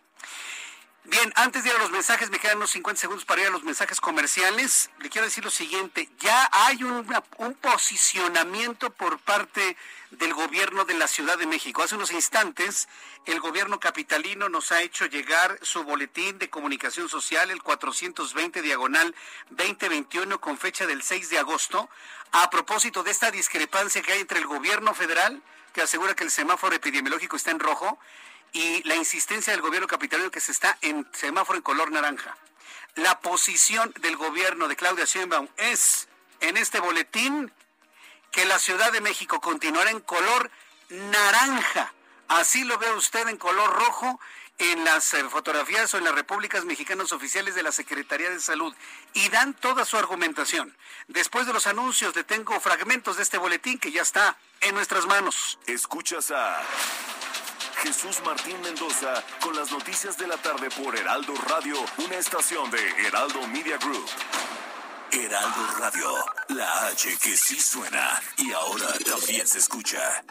Bien, antes de ir a los mensajes, me quedan unos 50 segundos para ir a los mensajes comerciales. Le quiero decir lo siguiente, ya hay un, un posicionamiento por parte del gobierno de la Ciudad de México. Hace unos instantes, el gobierno capitalino nos ha hecho llegar su boletín de comunicación social, el 420 diagonal 2021, con fecha del 6 de agosto, a propósito de esta discrepancia que hay entre el gobierno federal, que asegura que el semáforo epidemiológico está en rojo, y la insistencia del gobierno capitalino que se está en semáforo en color naranja. La posición del gobierno de Claudia Sheinbaum es en este boletín que la Ciudad de México continuará en color naranja. Así lo ve usted en color rojo en las eh, fotografías o en las repúblicas mexicanas oficiales de la Secretaría de Salud y dan toda su argumentación. Después de los anuncios, detengo fragmentos de este boletín que ya está en nuestras manos. Escuchas a Jesús Martín Mendoza con las noticias de la tarde por Heraldo Radio, una estación de Heraldo Media Group. Heraldo Radio, la H que sí suena y ahora también se escucha.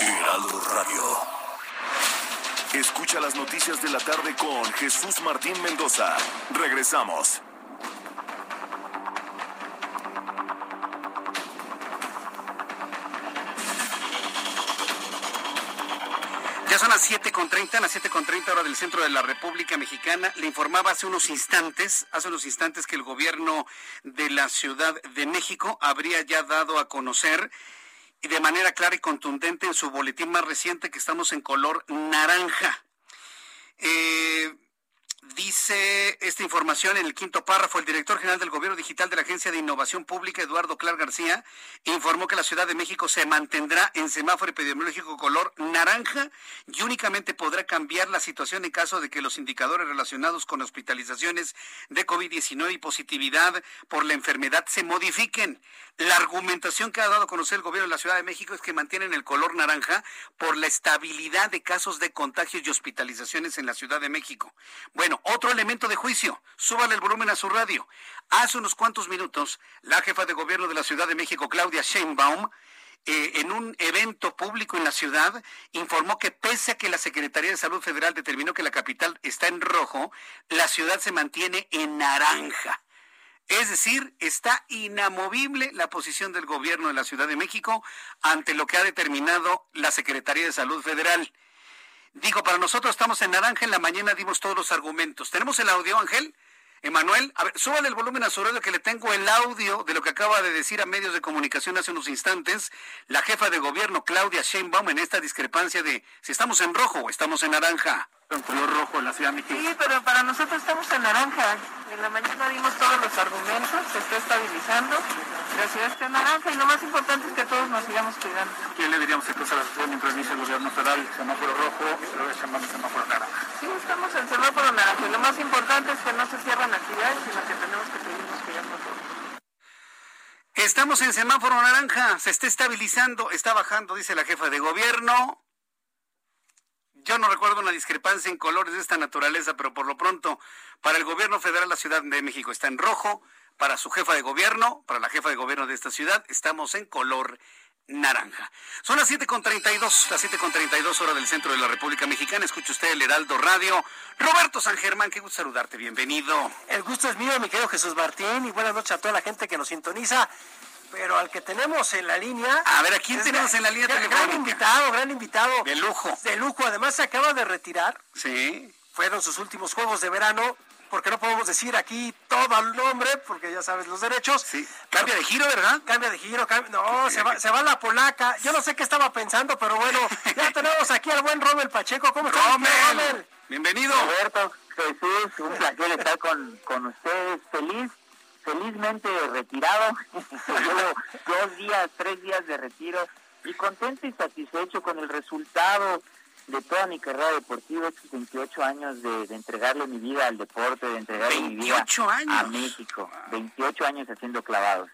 Heraldo Radio. Escucha las noticias de la tarde con Jesús Martín Mendoza. Regresamos. Las 7.30, las 7.30 hora del centro de la República Mexicana. Le informaba hace unos instantes, hace unos instantes que el gobierno de la Ciudad de México habría ya dado a conocer y de manera clara y contundente en su boletín más reciente que estamos en color naranja. Eh, Dice esta información en el quinto párrafo, el director general del Gobierno Digital de la Agencia de Innovación Pública, Eduardo Clar García, informó que la Ciudad de México se mantendrá en semáforo epidemiológico color naranja y únicamente podrá cambiar la situación en caso de que los indicadores relacionados con hospitalizaciones de COVID-19 y positividad por la enfermedad se modifiquen. La argumentación que ha dado a conocer el Gobierno de la Ciudad de México es que mantienen el color naranja por la estabilidad de casos de contagios y hospitalizaciones en la Ciudad de México. Otro elemento de juicio. Súbale el volumen a su radio. Hace unos cuantos minutos, la jefa de gobierno de la Ciudad de México, Claudia Sheinbaum, eh, en un evento público en la ciudad, informó que pese a que la Secretaría de Salud Federal determinó que la capital está en rojo, la ciudad se mantiene en naranja. Es decir, está inamovible la posición del gobierno de la Ciudad de México ante lo que ha determinado la Secretaría de Salud Federal. Digo, para nosotros estamos en naranja, en la mañana dimos todos los argumentos. ¿Tenemos el audio, Ángel? Emanuel, a ver, súbale el volumen a su radio que le tengo el audio de lo que acaba de decir a medios de comunicación hace unos instantes la jefa de gobierno Claudia Sheinbaum en esta discrepancia de si estamos en rojo o estamos en naranja. En color rojo en la Ciudad de México. Sí, pero para nosotros estamos en naranja. En la mañana dimos todos los argumentos, se está estabilizando, la ciudad está en naranja y lo más importante es que todos nos sigamos cuidando. ¿Qué le diríamos entonces a la sociedad mientras dice el gobierno federal semáforo rojo y luego el semáforo naranja? Sí, estamos en semáforo naranja y lo más importante es que no se cierran actividades, sino que tenemos que seguirnos cuidando todos. Estamos en semáforo naranja, se está estabilizando, está bajando, dice la jefa de gobierno. Yo no recuerdo una discrepancia en colores de esta naturaleza, pero por lo pronto, para el gobierno federal, la Ciudad de México está en rojo, para su jefa de gobierno, para la jefa de gobierno de esta ciudad, estamos en color naranja. Son las 7.32, las 7.32 horas del centro de la República Mexicana. Escucha usted el Heraldo Radio. Roberto San Germán, qué gusto saludarte, bienvenido. El gusto es mío, mi querido Jesús Martín, y buenas noches a toda la gente que nos sintoniza. Pero al que tenemos en la línea. A ver, ¿a quién tenemos en la línea gran, gran invitado, gran invitado. De lujo. De lujo. Además, se acaba de retirar. Sí. Fueron sus últimos juegos de verano porque no podemos decir aquí todo el nombre, porque ya sabes los derechos. Sí. Cambia de giro, ¿verdad? Cambia de giro, no, se va, se va la polaca. Yo no sé qué estaba pensando, pero bueno, ya tenemos aquí al buen Rommel Pacheco. ¿Cómo estás, Rommel? Bienvenido. Roberto, Jesús, un placer estar con, con ustedes. Feliz, felizmente retirado. Llevo dos días, tres días de retiro y contento y satisfecho con el resultado de toda mi carrera deportiva, estos 28 años de, entregarle mi vida al deporte, de entregarle mi vida a México. 28 años haciendo clavados.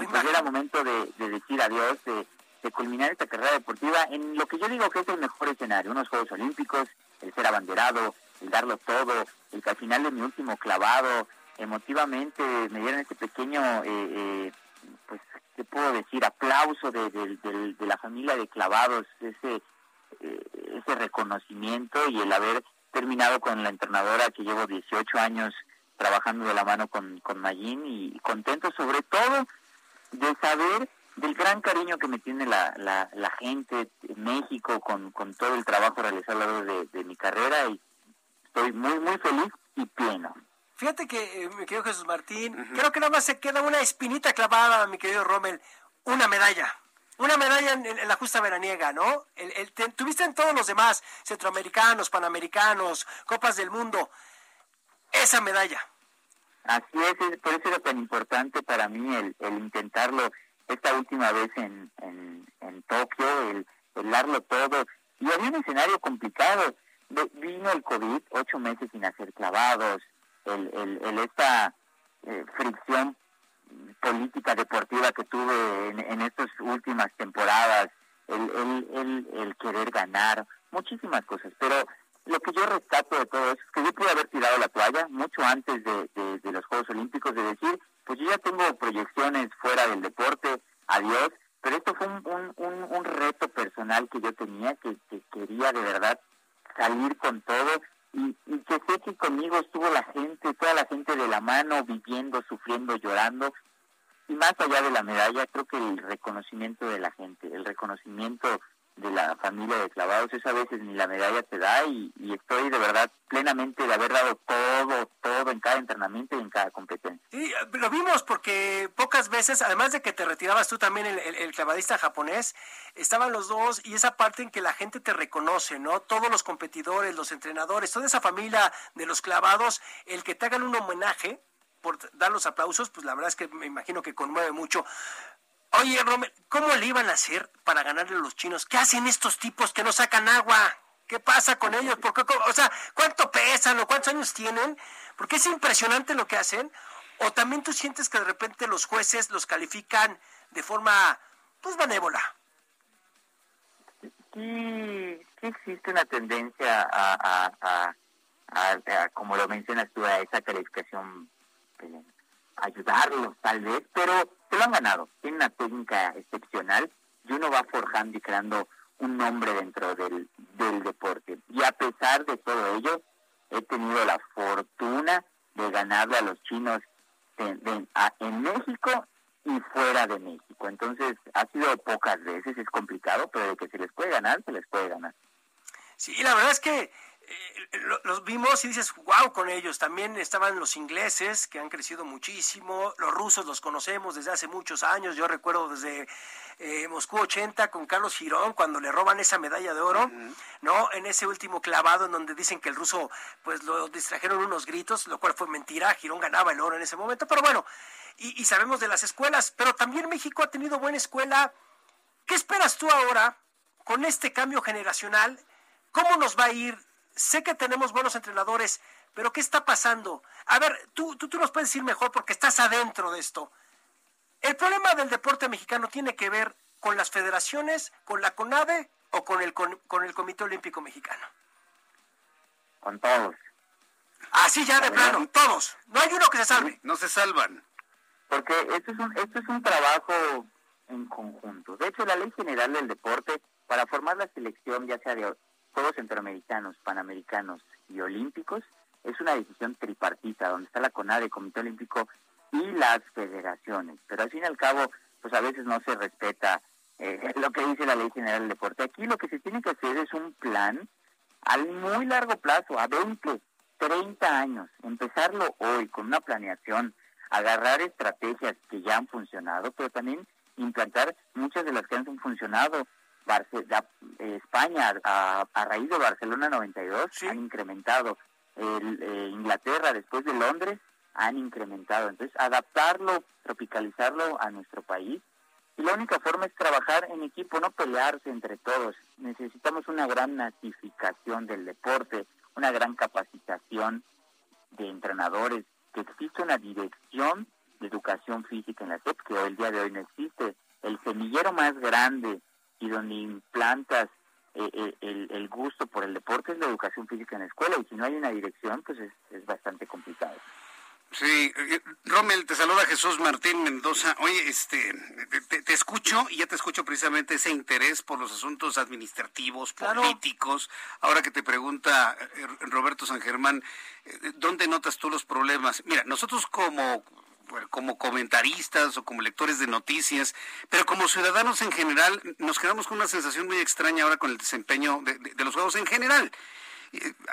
Y pues era momento de, decir adiós, de, culminar esta carrera deportiva en lo que yo digo que es el mejor escenario, unos Juegos Olímpicos, el ser abanderado, el darlo todo, el que al final de mi último clavado, emotivamente me dieron este pequeño, eh, eh, pues, ¿qué puedo decir? Aplauso de, de la familia de clavados, ese eh, ese reconocimiento y el haber terminado con la entrenadora que llevo 18 años trabajando de la mano con, con Mayín y contento sobre todo de saber del gran cariño que me tiene la, la, gente en México con, con todo el trabajo realizado a lo largo de, mi carrera y estoy muy, muy feliz y pleno. Fíjate que, eh, mi querido Jesús Martín, creo que nada más se queda una espinita clavada, mi querido Rommel, una medalla una medalla en, la justa veraniega, ¿no? El, tuviste en todos los demás, centroamericanos, panamericanos, copas del mundo, esa medalla. Así es, por eso era tan importante para mí el, intentarlo esta última vez en, en, Tokio, el, darlo todo. Y había un escenario complicado. Vino el COVID, ocho meses sin hacer clavados, el, el, esta eh, fricción política deportiva que tuve en, estas últimas temporadas, el, el, el, querer ganar, muchísimas cosas. Pero lo que yo rescato de todo eso es que yo pude haber tirado la toalla mucho antes de, de, los Juegos Olímpicos, de decir, pues yo ya tengo proyecciones fuera del deporte, adiós, pero esto fue un, un, un, reto personal que yo tenía, que, que, quería de verdad salir con todo y, y que sé que conmigo estuvo la gente, toda la gente de la mano, viviendo, sufriendo, llorando, y más allá de la medalla, creo que el reconocimiento de la gente, el reconocimiento de la familia de clavados, eso a veces ni la medalla te da y, estoy de verdad plenamente de haber dado todo, todo en cada entrenamiento y en cada competencia. Sí, lo vimos porque pocas veces, además de que te retirabas tú también el, el, clavadista japonés, estaban los dos y esa parte en que la gente te reconoce, ¿no? Todos los competidores, los entrenadores, toda esa familia de los clavados, el que te hagan un homenaje, por dar los aplausos, pues la verdad es que me imagino que conmueve mucho. Oye, Romel, ¿cómo le iban a hacer para ganarle a los chinos? ¿Qué hacen estos tipos que no sacan agua? ¿Qué pasa con ellos? ¿Por o sea, ¿cuánto pesan o cuántos años tienen? Porque es impresionante lo que hacen. ¿O también tú sientes que de repente los jueces los califican de forma, pues, benévola? Sí, existe una tendencia a, como lo mencionas tú, a esa calificación ayudarlos tal vez, pero se lo han ganado. Tienen una técnica excepcional y uno va forjando y creando un nombre dentro del, del deporte. Y a pesar de todo ello, he tenido la fortuna de ganarle a los chinos en, en México y fuera de México. Entonces, ha sido pocas veces, es complicado, pero de que se les puede ganar, se les puede ganar. Sí, la verdad es que eh, los vimos y dices, wow, con ellos. También estaban los ingleses, que han crecido muchísimo. Los rusos los conocemos desde hace muchos años. Yo recuerdo desde eh, Moscú 80 con Carlos Girón, cuando le roban esa medalla de oro, ¿no? En ese último clavado en donde dicen que el ruso, pues lo distrajeron unos gritos, lo cual fue mentira. Girón ganaba el oro en ese momento. Pero bueno, y, y sabemos de las escuelas. Pero también México ha tenido buena escuela. ¿Qué esperas tú ahora con este cambio generacional? ¿Cómo nos va a ir sé que tenemos buenos entrenadores, pero ¿qué está pasando? A ver, tú, tú, tú nos puedes decir mejor porque estás adentro de esto. ¿El problema del deporte mexicano tiene que ver con las federaciones, con la CONADE o con el, con, el Comité Olímpico Mexicano? con todos. Así ya de plano, todos. No hay uno que se salve. No se salvan. Porque esto es un, esto es un trabajo en conjunto. De hecho, la Ley General del Deporte, para formar la selección, ya sea de Juegos Centroamericanos, Panamericanos y Olímpicos, es una decisión tripartita, donde está la CONADE, Comité Olímpico y las federaciones. Pero al fin y al cabo, pues a veces no se respeta eh, lo que dice la Ley General del Deporte. Aquí lo que se tiene que hacer es un plan al muy largo plazo, a 20, 30 años, empezarlo hoy con una planeación, agarrar estrategias que ya han funcionado, pero también implantar muchas de las que han funcionado. Eh, España, a, raíz de Barcelona 92, han incrementado. El, eh, Inglaterra, después de Londres, han incrementado. Entonces, adaptarlo, tropicalizarlo a nuestro país. Y la única forma es trabajar en equipo, no pelearse entre todos. Necesitamos una gran natificación del deporte, una gran capacitación de entrenadores, que existe una dirección de educación física en la SEP, que hoy el día de hoy no existe. El semillero más grande y donde implantas eh, eh, el, el, gusto por el deporte es la educación física en la escuela, y si no hay una dirección, pues es, es bastante complicado. Sí, eh, Rommel, te saluda Jesús Martín Mendoza. Oye, este, te, escucho y ya te escucho precisamente ese interés por los asuntos administrativos, políticos. Ahora que te pregunta eh, Roberto San Germán, ¿dónde notas tú los problemas? Mira, nosotros como como comentaristas o como lectores de noticias, pero como ciudadanos en general nos quedamos con una sensación muy extraña ahora con el desempeño de los juegos en general.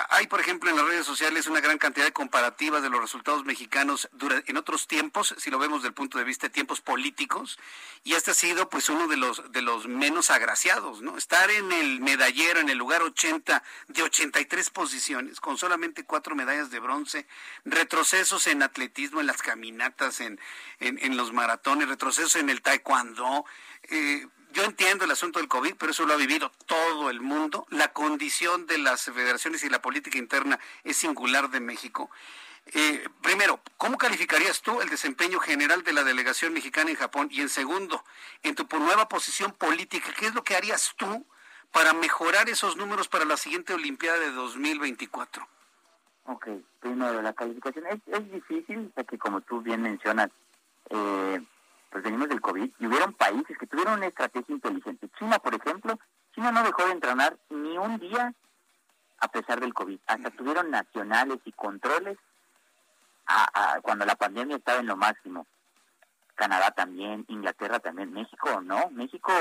Hay, por ejemplo, en las redes sociales una gran cantidad de comparativas de los resultados mexicanos en otros tiempos, si lo vemos desde el punto de vista de tiempos políticos, y este ha sido pues uno de los de los menos agraciados, ¿no? Estar en el medallero, en el lugar 80 de 83 posiciones, con solamente cuatro medallas de bronce, retrocesos en atletismo, en las caminatas, en, en, los maratones, retrocesos en el taekwondo, eh, yo entiendo el asunto del COVID, pero eso lo ha vivido todo el mundo. La condición de las federaciones y la política interna es singular de México. Eh, primero, ¿cómo calificarías tú el desempeño general de la delegación mexicana en Japón? Y en segundo, en tu nueva posición política, ¿qué es lo que harías tú para mejorar esos números para la siguiente Olimpiada de 2024? Ok, primero, la calificación es, es difícil, porque como tú bien mencionas, eh, pues venimos del COVID y hubieron países que tuvieron una estrategia inteligente. China, por ejemplo, China no dejó de entrenar ni un día a pesar del COVID. Hasta tuvieron nacionales y controles a, cuando la pandemia estaba en lo máximo. Canadá también, Inglaterra también, México no, México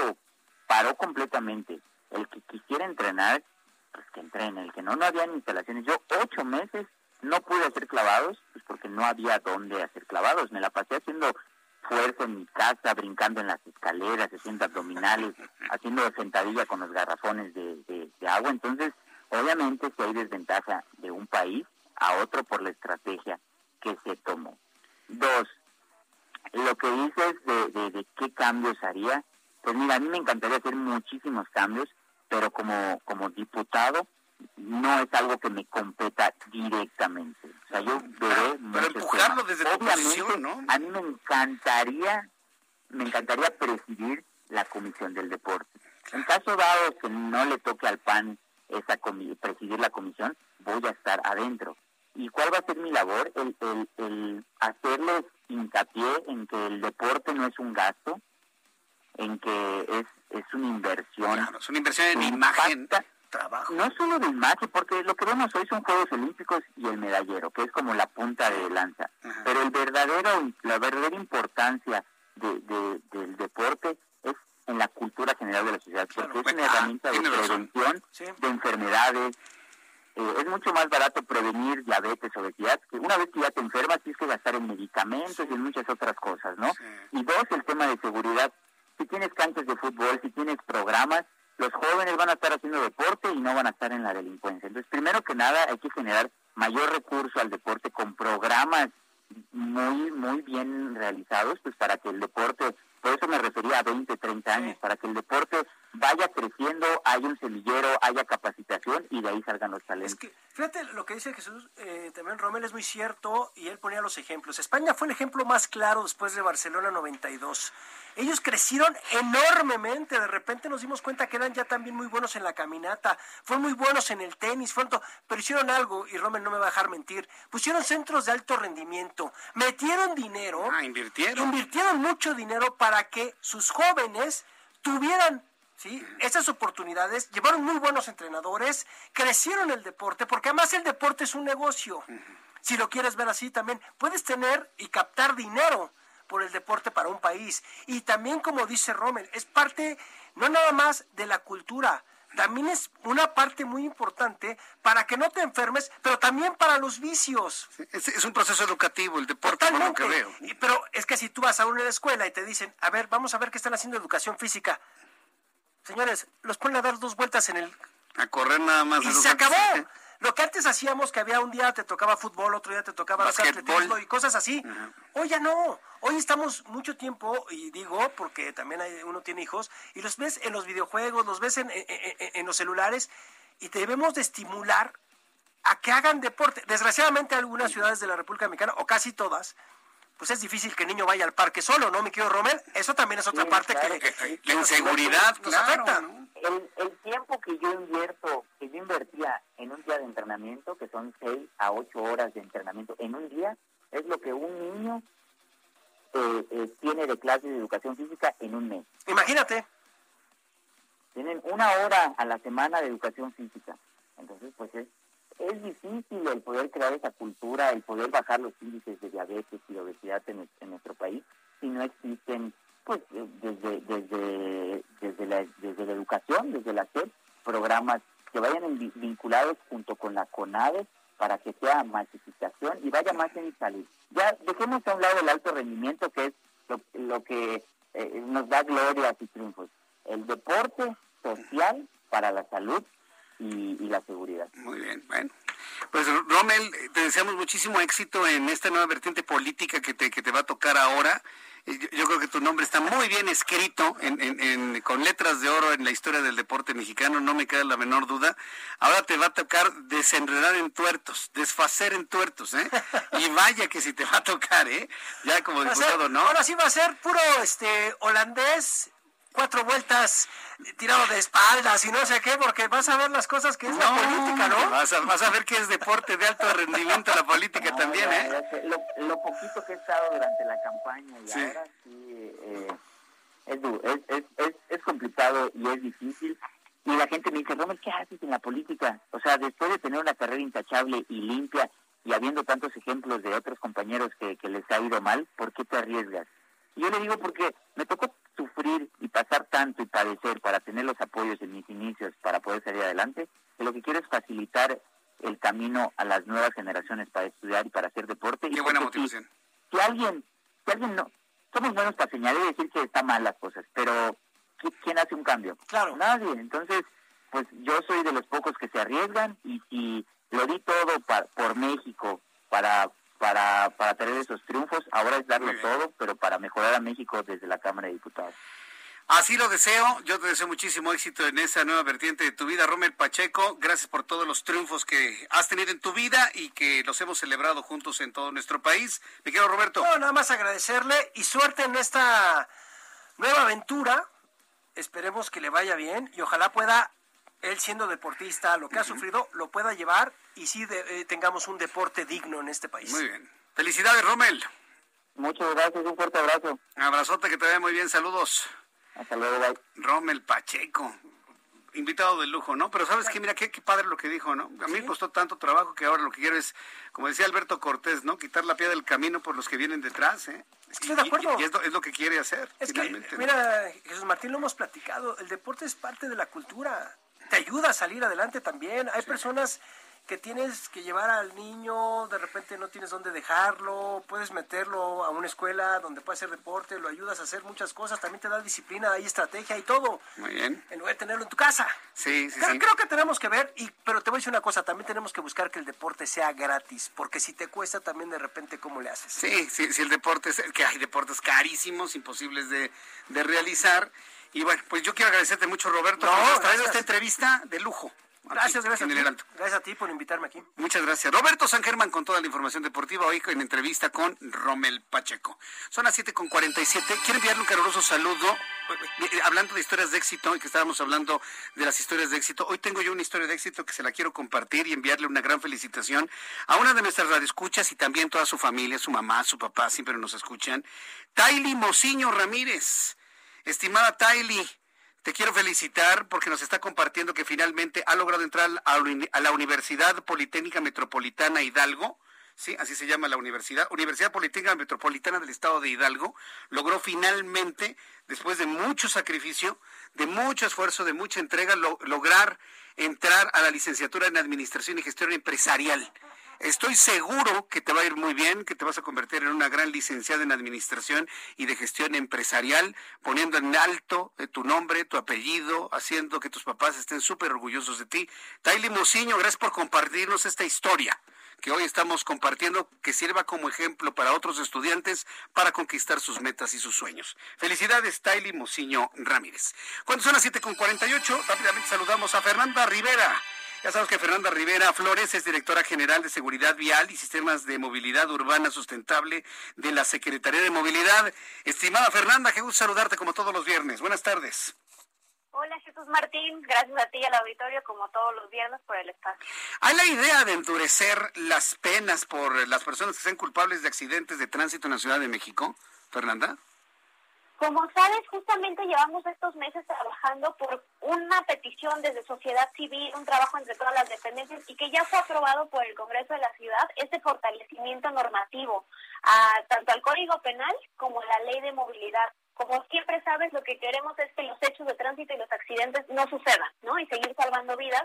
paró completamente. El que quisiera entrenar, pues que entrene, el que no, no había instalaciones. Yo ocho meses no pude hacer clavados, pues porque no había dónde hacer clavados. Me la pasé haciendo fuerza en mi casa, brincando en las escaleras, haciendo abdominales, haciendo sentadilla con los garrafones de, agua. Entonces, obviamente si hay desventaja de un país a otro por la estrategia que se tomó. Dos, lo que dices de, de, qué cambios haría, pues mira, a mí me encantaría hacer muchísimos cambios, pero como, como diputado no es algo que me competa directamente. O sea, yo veré Pero empujarlo desde tu posición, ¿no? A mí me encantaría, me encantaría presidir la comisión del deporte. En caso dado que no le toque al PAN esa presidir la comisión, voy a estar adentro. ¿Y cuál va a ser mi labor? El, el, el hacerles hincapié en que el deporte no es un gasto, en que es, es una inversión. Claro, es una inversión en imagen. No solo de imagen, porque lo que vemos hoy son Juegos Olímpicos y el medallero, que es como la punta de lanza. Pero el verdadero, la verdadera importancia de, del deporte es en la cultura general de la sociedad, porque es una herramienta de prevención de enfermedades. Eh, es mucho más barato prevenir diabetes, obesidad, que una vez que ya te enfermas tienes que gastar en medicamentos y en muchas otras cosas, ¿no? Y dos, el tema de seguridad. Si tienes canchas de fútbol, si tienes programas, los jóvenes van a estar haciendo deporte y no van a estar en la delincuencia. Entonces, primero que nada, hay que generar mayor recurso al deporte con programas muy muy bien realizados, pues para que el deporte por eso me refería a 20, 30 años, para que el deporte vaya creciendo, haya un semillero, haya capacitación y de ahí salgan los talentos. Es que, fíjate lo que dice Jesús, eh, también Rommel es muy cierto y él ponía los ejemplos. España fue el ejemplo más claro después de Barcelona 92. Ellos crecieron enormemente, de repente nos dimos cuenta que eran ya también muy buenos en la caminata, fueron muy buenos en el tenis, fueron to- pero hicieron algo, y Rommel no me va a dejar mentir, pusieron centros de alto rendimiento, metieron dinero, invirtieron. invirtieron mucho dinero para que sus jóvenes tuvieran ¿sí? esas oportunidades, llevaron muy buenos entrenadores, crecieron el deporte, porque además el deporte es un negocio. Si lo quieres ver así también, puedes tener y captar dinero por el deporte para un país. Y también, como dice Rommel, es parte no nada más de la cultura, también es una parte muy importante para que no te enfermes, pero también para los vicios. Es, es un proceso educativo el deporte, por lo que veo. Y- Pero es que si tú vas a una escuela y te dicen, a ver, vamos a ver qué están haciendo educación física. Señores, los ponen a dar dos vueltas en el... A correr nada más. Y se acabó. Lo que antes hacíamos, que había un día te tocaba fútbol, otro día te tocaba atletismo y cosas así. Hoy ya no. Hoy estamos mucho tiempo, y digo porque también hay- uno tiene hijos, y los ves en los videojuegos, los ves en, en- en- en los celulares, y debemos de estimular a que hagan deporte. Desgraciadamente algunas ciudades de la República Dominicana, o casi todas, pues es difícil que el niño vaya al parque solo, ¿no, mi querido Rommel? Eso también es otra Sí, parte claro. que, que La inseguridad, nos claro, afecta. El, el tiempo que yo invierto, que yo invertía en un día de entrenamiento, que son 6 a 8 horas de entrenamiento en un día, es lo que un niño eh, eh, tiene de clase de educación física en un mes. Imagínate. Tienen una hora a la semana de educación física. Entonces, pues es, es difícil el poder crear esa cultura, el poder bajar los índices de diabetes y de obesidad en, en nuestro país si no existen, pues desde, desde, desde, la, desde la educación, desde la SEP, programas que vayan vinculados junto con la CONADE para que sea masificación y vaya más en salud. Ya dejemos a un lado el alto rendimiento, que es lo, lo que eh, nos da glorias y triunfos. El deporte social para la salud y, y la seguridad. Muy bien, bueno. Pues Rommel, te deseamos muchísimo éxito en esta nueva vertiente política que te, que te va a tocar ahora. Eh, Yo, yo creo que tu nombre está muy bien escrito en, en- en- con letras de oro en la historia del deporte mexicano, no me queda la menor duda. Ahora te va a tocar desenredar en tuertos, desfacer en tuertos, ¿eh? Y vaya que si te va a tocar, ¿eh? Ya como diputado, ¿no? Ahora sí va a ser puro este holandés, cuatro vueltas tirado de espaldas y no sé qué, porque vas a ver las cosas que es la política, ¿no? Vas a, vas a ver que es deporte de alto rendimiento la política también, Ya, ¿eh? Lo, lo poquito que he estado durante la campaña y Sí. ahora sí eh, es, es, es, es, complicado y es difícil. Y la gente me dice, Romer, ¿qué haces en la política? O sea, después de tener una carrera intachable y limpia y habiendo tantos ejemplos de otros compañeros que, que les ha ido mal, ¿por qué te arriesgas? Y yo le digo porque me tocó sufrir y pasar tanto y padecer para tener los apoyos en mis inicios para poder salir adelante, que lo que quiero es facilitar el camino a las nuevas generaciones para estudiar y para hacer deporte. Qué y buena si- motivación. Si, alguien, si alguien no, somos buenos para señalar y decir que están mal las cosas, pero ¿qui- ¿quién hace un cambio? Claro. Nadie. Entonces, pues yo soy de los pocos que se arriesgan y si lo di todo pa- por México para para para tener esos triunfos, ahora es darlo todo, pero para mejorar a México desde la Cámara de Diputados. Así lo deseo. Yo te deseo muchísimo éxito en esa nueva vertiente de tu vida, Rommel Pacheco. Gracias por todos los triunfos que has tenido en tu vida y que los hemos celebrado juntos en todo nuestro país. Me quiero Roberto. No, nada más agradecerle y suerte en esta nueva aventura. Esperemos que le vaya bien y ojalá pueda, él siendo deportista, lo que ha sufrido, lo pueda llevar y sí de- eh, tengamos un deporte digno en este país. Muy bien. Felicidades, Rommel. Muchas gracias, un fuerte abrazo. Abrazote, que te vaya muy bien. Saludos. Hasta luego, bye. Rommel Pacheco. Invitado de lujo, ¿no? Pero sabes que, mira, qué, qué padre lo que dijo, ¿no? A mí me costó tanto trabajo que ahora lo que quiero es, como decía Alberto Cortés, ¿no? Quitar la piedra del camino por los que vienen detrás, ¿eh? Estoy de acuerdo. Y, y es, lo, es lo que quiere hacer, Es que, mira, Jesús Martín, lo hemos platicado, el deporte es parte de la cultura, te ayuda a salir adelante también. Hay personas que tienes que llevar al niño, de repente no tienes dónde dejarlo, puedes meterlo a una escuela donde puede hacer deporte, lo ayudas a hacer muchas cosas, también te da disciplina, hay estrategia y todo. Muy bien. En lugar de tenerlo en tu casa. Sí, sí, creo, sí. creo que tenemos que ver, y, pero te voy a decir una cosa, también tenemos que buscar que el deporte sea gratis, porque si te cuesta también de repente, ¿cómo le haces? Sí, sí, sí, el deporte, es, que hay deportes carísimos, imposibles de, de realizar. Y bueno, pues yo quiero agradecerte mucho, Roberto, No, por traído esta entrevista de lujo. aquí Gracias, gracias en a el ti. Heraldo. Gracias a ti por invitarme aquí. Muchas gracias. Roberto San Germán con toda la información deportiva hoy en entrevista con Romel Pacheco. Son las 7 con 47. Quiero enviarle un caluroso saludo. eh, eh, Hablando de historias de éxito y que estábamos hablando de las historias de éxito, hoy tengo yo una historia de éxito que se la quiero compartir y enviarle una gran felicitación a una de nuestras radioescuchas y también toda su familia, su mamá, su papá, siempre nos escuchan. Taily Mociño Ramírez. Estimada Taily, te quiero felicitar porque nos está compartiendo que finalmente ha logrado entrar a la Universidad Politécnica Metropolitana Hidalgo. Sí, así se llama la universidad, Universidad Politécnica Metropolitana del Estado de Hidalgo, logró finalmente, después de mucho sacrificio, de mucho esfuerzo, de mucha entrega, lo- lograr entrar a la licenciatura en Administración y Gestión Empresarial. Estoy seguro que te va a ir muy bien, que te vas a convertir en una gran licenciada en Administración y de Gestión Empresarial, poniendo en alto eh, tu nombre, tu apellido, haciendo que tus papás estén súper orgullosos de ti. Taily Mociño, gracias por compartirnos esta historia que hoy estamos compartiendo, que sirva como ejemplo para otros estudiantes para conquistar sus metas y sus sueños. Felicidades, Taily Mociño Ramírez. Cuando son las 7.48, rápidamente saludamos a Fernanda Rivera. Ya sabemos que Fernanda Rivera Flores es directora general de Seguridad Vial y Sistemas de Movilidad Urbana Sustentable de la Secretaría de Movilidad. Estimada Fernanda, qué gusto saludarte como todos los viernes. Buenas tardes. Hola Jesús Martín, gracias a ti y al auditorio como todos los viernes por el espacio. ¿Hay la idea de endurecer las penas por las personas que sean culpables de accidentes de tránsito en la Ciudad de México, Fernanda? Como sabes, justamente llevamos estos meses trabajando por una petición desde sociedad civil, un trabajo entre todas las dependencias y que ya fue aprobado por el Congreso de la Ciudad, este fortalecimiento normativo a, tanto al Código Penal como a la Ley de Movilidad. Como siempre sabes, lo que queremos es que los hechos de tránsito y los accidentes no sucedan, ¿no? Y seguir salvando vidas.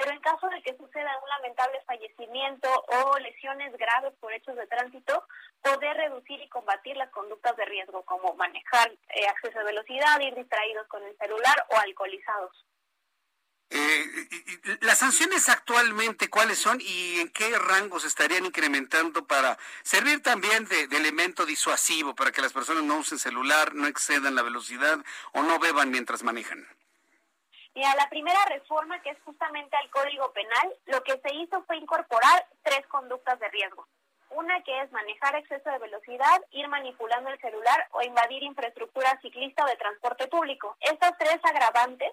Pero en caso de que suceda un lamentable fallecimiento o lesiones graves por hechos de tránsito, poder reducir y combatir las conductas de riesgo, como manejar eh, exceso de velocidad, ir distraídos con el celular o alcoholizados. Eh, las sanciones actualmente, ¿cuáles son y en qué rangos estarían incrementando para servir también de elemento disuasivo para que las personas no usen celular, no excedan la velocidad o no beban mientras manejan? Mira, la primera reforma, que es justamente al Código Penal, lo que se hizo fue incorporar tres conductas de riesgo. Una que es manejar exceso de velocidad, ir manipulando el celular o invadir infraestructura ciclista o de transporte público. Estas tres agravantes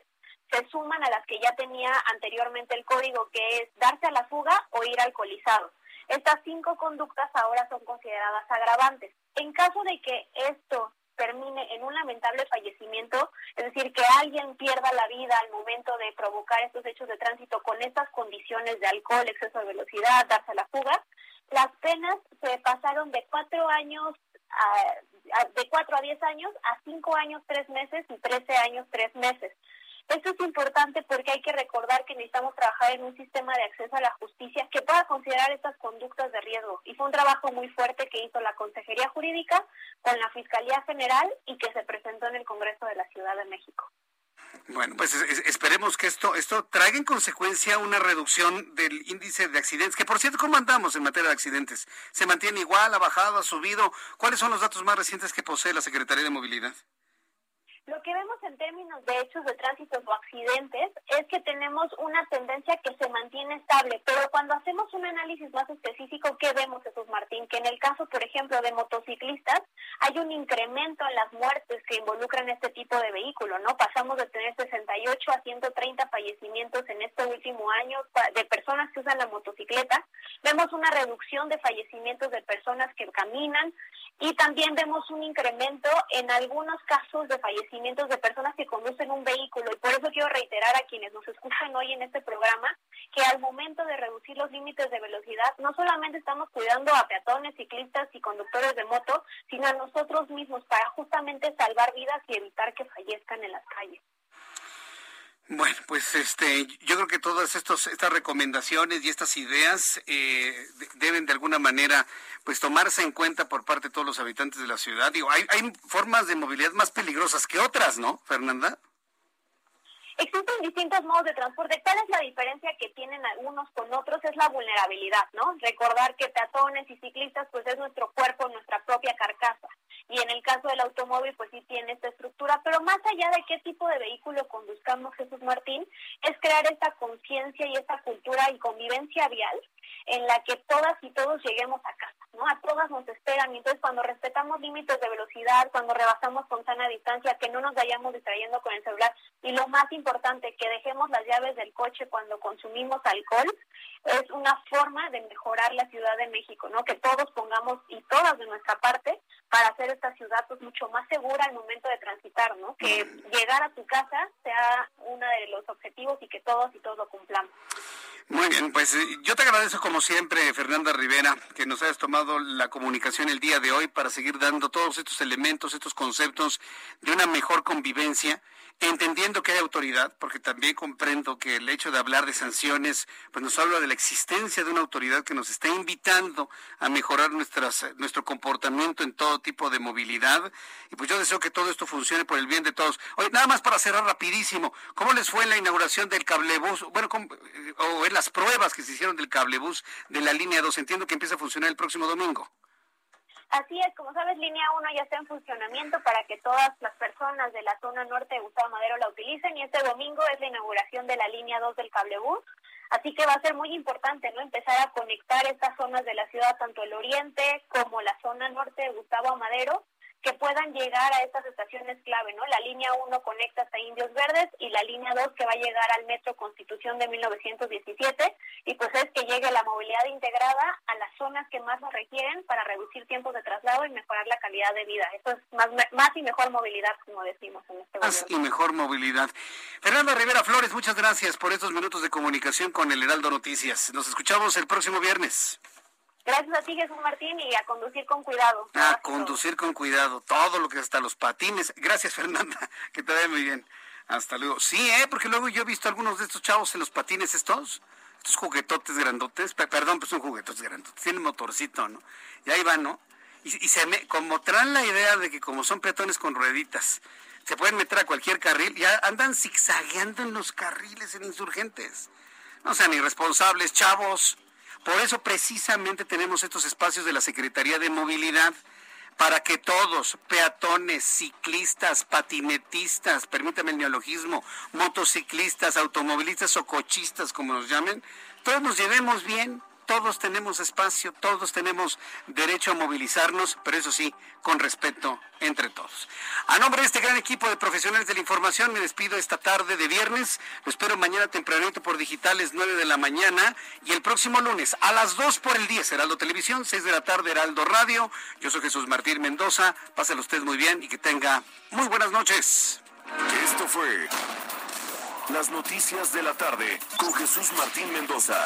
se suman a las que ya tenía anteriormente el código, que es darse a la fuga o ir alcoholizado. Estas cinco conductas ahora son consideradas agravantes. En caso de que esto termine en un lamentable fallecimiento, es decir, que alguien pierda la vida al momento de provocar estos hechos de tránsito con estas condiciones de alcohol, exceso de velocidad, darse la fuga, las penas se pasaron de cuatro años de cuatro a diez años a cinco años tres meses y trece años tres meses. Esto es importante porque hay que recordar que necesitamos trabajar en un sistema de acceso a la justicia que pueda considerar estas conductas de riesgo. Y fue un trabajo muy fuerte que hizo la Consejería Jurídica con la Fiscalía General y que se presentó en el Congreso de la Ciudad de México. Bueno, pues es- es- esperemos que esto, esto traiga en consecuencia una reducción del índice de accidentes, que por cierto, ¿cómo andamos en materia de accidentes? ¿Se mantiene igual, ha bajado, ha subido? ¿Cuáles son los datos más recientes que posee la Secretaría de Movilidad? Lo que vemos en términos de hechos de tránsito o accidentes es que tenemos una tendencia que se mantiene estable, pero cuando hacemos un análisis más específico, ¿qué vemos, Jesús Martín? Que en el caso, por ejemplo, de motociclistas, hay un incremento en las muertes que involucran este tipo de vehículo, ¿no? Pasamos de tener 68 a 130 fallecimientos en este último año de personas que usan la motocicleta. Vemos una reducción de fallecimientos de personas que caminan y también vemos un incremento en algunos casos de fallecimientos de personas que conducen un vehículo. Y por eso quiero reiterar a quienes nos escuchan hoy en este programa que al momento de reducir los límites de velocidad, no solamente estamos cuidando a peatones, ciclistas y conductores de moto, sino a nosotros mismos para justamente salvar vidas y evitar que fallezcan en las calles. Bueno, pues este, yo creo que todas estos, estas recomendaciones y estas ideas eh, deben de alguna manera pues tomarse en cuenta por parte de todos los habitantes de la ciudad. Digo, hay, hay formas de movilidad más peligrosas que otras, ¿no, Fernanda? Existen distintos modos de transporte. ¿Cuál es la diferencia que tienen algunos con otros? Es la vulnerabilidad, ¿no? Recordar que peatones y ciclistas, pues es nuestro cuerpo, nuestra propia carcasa. Y en el caso del automóvil, pues sí tiene esta estructura. Pero más allá de qué tipo de vehículo conduzcamos, Jesús Martín, es crear esta conciencia y esta cultura y convivencia vial en la que todas y todos lleguemos a casa, ¿no? A todas nos esperan. Entonces, cuando respetamos límites de velocidad, cuando rebasamos con sana distancia, que no nos vayamos distrayendo con el celular. Y lo más importante, importante que dejemos las llaves del coche cuando consumimos alcohol es una forma de mejorar la Ciudad de México, ¿no? Que todos pongamos y todas de nuestra parte para hacer esta ciudad pues mucho más segura al momento de transitar, ¿no? Que llegar a tu casa sea uno de los objetivos y que todos y todos lo cumplamos. Muy bien, pues eh, yo te agradezco como siempre, Fernanda Rivera, que nos hayas tomado la comunicación el día de hoy para seguir dando todos estos elementos, estos conceptos de una mejor convivencia entendiendo que hay autoridad, porque también comprendo que el hecho de hablar de sanciones, pues nos habla de la existencia de una autoridad que nos está invitando a mejorar nuestras, nuestro comportamiento en todo tipo de movilidad. Y pues yo deseo que todo esto funcione por el bien de todos. Oye, nada más para cerrar rapidísimo, ¿cómo les fue la inauguración del cablebús? Bueno, o en las pruebas que se hicieron del cablebús de la línea 2. Entiendo que empieza a funcionar el próximo domingo. Así es, como sabes, línea 1 ya está en funcionamiento para que todas las personas de la zona norte de Gustavo Madero la utilicen y este domingo es la inauguración de la línea 2 del cablebús. Así que va a ser muy importante no empezar a conectar estas zonas de la ciudad, tanto el oriente como la zona norte de Gustavo Madero, que puedan llegar a estas estaciones clave, ¿no? La línea 1 conecta hasta Indios Verdes y la línea 2 que va a llegar al Metro Constitución de 1917 y pues es que llegue la movilidad integrada a las zonas que más lo requieren para reducir tiempos de traslado y mejorar la calidad de vida. Eso es más, más y mejor movilidad, como decimos en este Más y mejor movilidad. Fernando Rivera Flores, muchas gracias por estos minutos de comunicación con el Heraldo Noticias. Nos escuchamos el próximo viernes. Gracias a ti, Jesús Martín, y a conducir con cuidado. A conducir con cuidado, todo lo que hasta los patines. Gracias, Fernanda, que te vaya muy bien. Hasta luego. Sí, ¿eh? Porque luego yo he visto algunos de estos chavos en los patines estos, estos juguetotes grandotes, perdón, pues son juguetotes grandotes, tienen motorcito, ¿no? Y ahí van, ¿no? Y, y se me, como traen la idea de que como son peatones con rueditas, se pueden meter a cualquier carril, ya andan zigzagueando en los carriles en insurgentes. No sean irresponsables, chavos. Por eso precisamente tenemos estos espacios de la Secretaría de Movilidad para que todos, peatones, ciclistas, patinetistas, permítame el neologismo, motociclistas, automovilistas o cochistas, como nos llamen, todos nos llevemos bien, todos tenemos espacio, todos tenemos derecho a movilizarnos, pero eso sí, con respeto entre todos. A nombre de este gran equipo de profesionales de la información, me despido esta tarde de viernes. Lo espero mañana tempranito por digitales 9 de la mañana y el próximo lunes a las 2 por el 10, Heraldo Televisión, 6 de la tarde, Heraldo Radio. Yo soy Jesús Martín Mendoza. Pásalo usted muy bien y que tenga muy buenas noches. Esto fue las noticias de la tarde con Jesús Martín Mendoza.